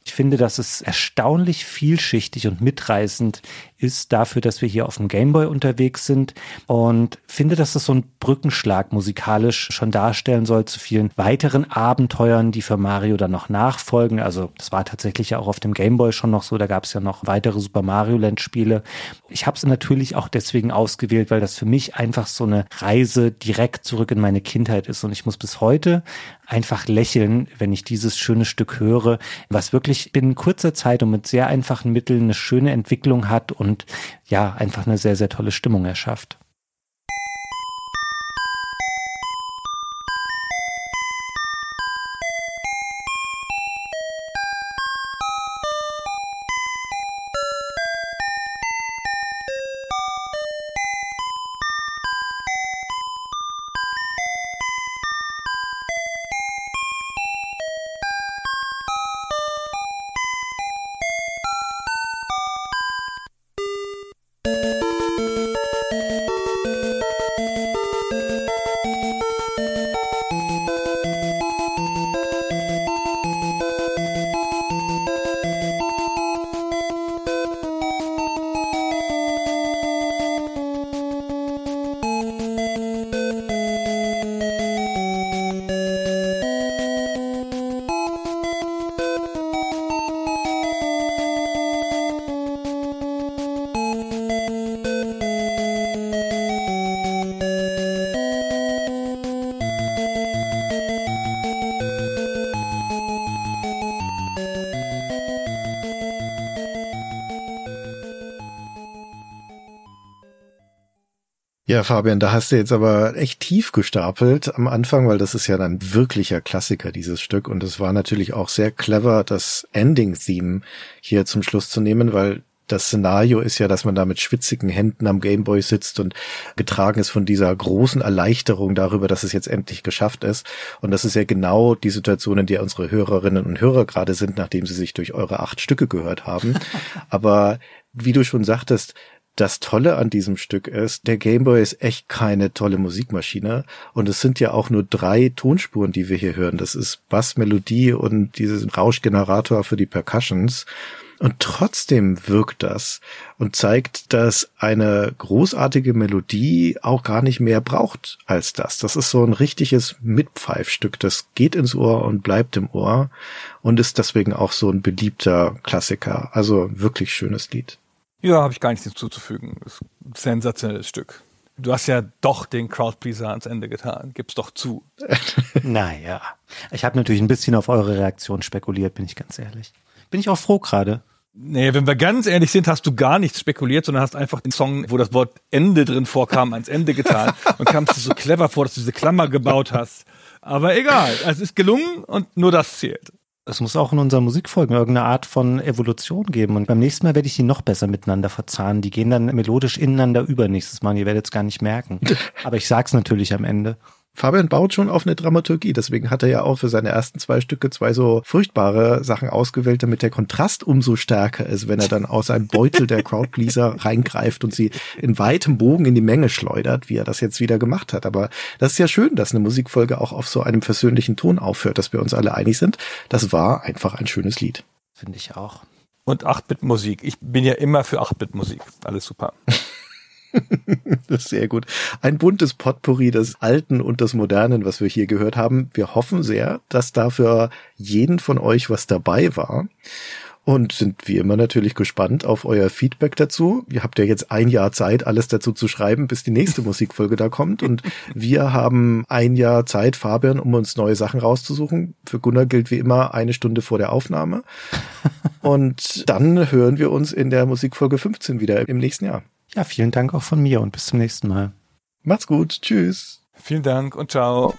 Ich finde, dass es erstaunlich vielschichtig und mitreißend ist dafür, dass wir hier auf dem Gameboy unterwegs sind und finde, dass es so einen Brückenschlag musikalisch schon darstellen soll zu vielen weiteren Abenteuern, die für Mario dann noch nachfolgen. Also das war tatsächlich ja auch auf dem Gameboy schon noch so, da gab es ja noch weitere Super Mario Land Spiele. Ich habe es natürlich auch deswegen ausgewählt, weil das für mich einfach so eine Reise direkt zurück in meine Kindheit ist und ich muss bis heute einfach lächeln, wenn ich dieses schöne Stück höre, was wirklich binnen kurzer Zeit und mit sehr einfachen Mitteln eine schöne Entwicklung hat und ja, einfach eine sehr, sehr tolle Stimmung erschafft. Ja, Fabian, da hast du jetzt aber echt tief gestapelt am Anfang, weil das ist ja dann wirklicher Klassiker, dieses Stück. Und es war natürlich auch sehr clever, das Ending-Theme hier zum Schluss zu nehmen, weil das Szenario ist ja, dass man da mit schwitzigen Händen am Gameboy sitzt und getragen ist von dieser großen Erleichterung darüber, dass es jetzt endlich geschafft ist. Und das ist ja genau die Situation, in der unsere Hörerinnen und Hörer gerade sind, nachdem sie sich durch eure acht Stücke gehört haben. Aber wie du schon sagtest, das Tolle an diesem Stück ist, der Gameboy ist echt keine tolle Musikmaschine und es sind ja auch nur drei Tonspuren, die wir hier hören. Das ist Bass, Melodie und dieses Rauschgenerator für die Percussions. Und trotzdem wirkt das und zeigt, dass eine großartige Melodie auch gar nicht mehr braucht als das. Das ist so ein richtiges Mitpfeifstück. Das geht ins Ohr und bleibt im Ohr und ist deswegen auch so ein beliebter Klassiker. Also wirklich schönes Lied. Ja, habe ich gar nichts hinzuzufügen. Das ist ein sensationelles Stück. Du hast ja doch den Crowdpleaser ans Ende getan. Gib's doch zu. naja. Ich habe natürlich ein bisschen auf eure Reaktion spekuliert, bin ich ganz ehrlich. Bin ich auch froh gerade. Nee, wenn wir ganz ehrlich sind, hast du gar nichts spekuliert, sondern hast einfach den Song, wo das Wort Ende drin vorkam, ans Ende getan und kamst dir so clever vor, dass du diese Klammer gebaut hast. Aber egal, es ist gelungen und nur das zählt. Es muss auch in unseren Musikfolgen irgendeine Art von Evolution geben. Und beim nächsten Mal werde ich die noch besser miteinander verzahnen. Die gehen dann melodisch ineinander über nächstes Mal. Ihr werdet es gar nicht merken. Aber ich sag's natürlich am Ende. Fabian baut schon auf eine Dramaturgie, deswegen hat er ja auch für seine ersten zwei Stücke zwei so furchtbare Sachen ausgewählt, damit der Kontrast umso stärker ist, wenn er dann aus einem Beutel der Crowdpleaser reingreift und sie in weitem Bogen in die Menge schleudert, wie er das jetzt wieder gemacht hat. Aber das ist ja schön, dass eine Musikfolge auch auf so einem versöhnlichen Ton aufhört, dass wir uns alle einig sind. Das war einfach ein schönes Lied. Finde ich auch. Und 8-Bit-Musik. Ich bin ja immer für 8-Bit-Musik. Alles super. das ist sehr gut. Ein buntes Potpourri des Alten und des Modernen, was wir hier gehört haben. Wir hoffen sehr, dass dafür jeden von euch was dabei war. Und sind wie immer natürlich gespannt auf euer Feedback dazu. Ihr habt ja jetzt ein Jahr Zeit, alles dazu zu schreiben, bis die nächste Musikfolge da kommt. Und wir haben ein Jahr Zeit, Fabian, um uns neue Sachen rauszusuchen. Für Gunnar gilt wie immer eine Stunde vor der Aufnahme. Und dann hören wir uns in der Musikfolge 15 wieder im nächsten Jahr. Ja, vielen Dank auch von mir und bis zum nächsten Mal. Macht's gut. Tschüss. Vielen Dank und ciao.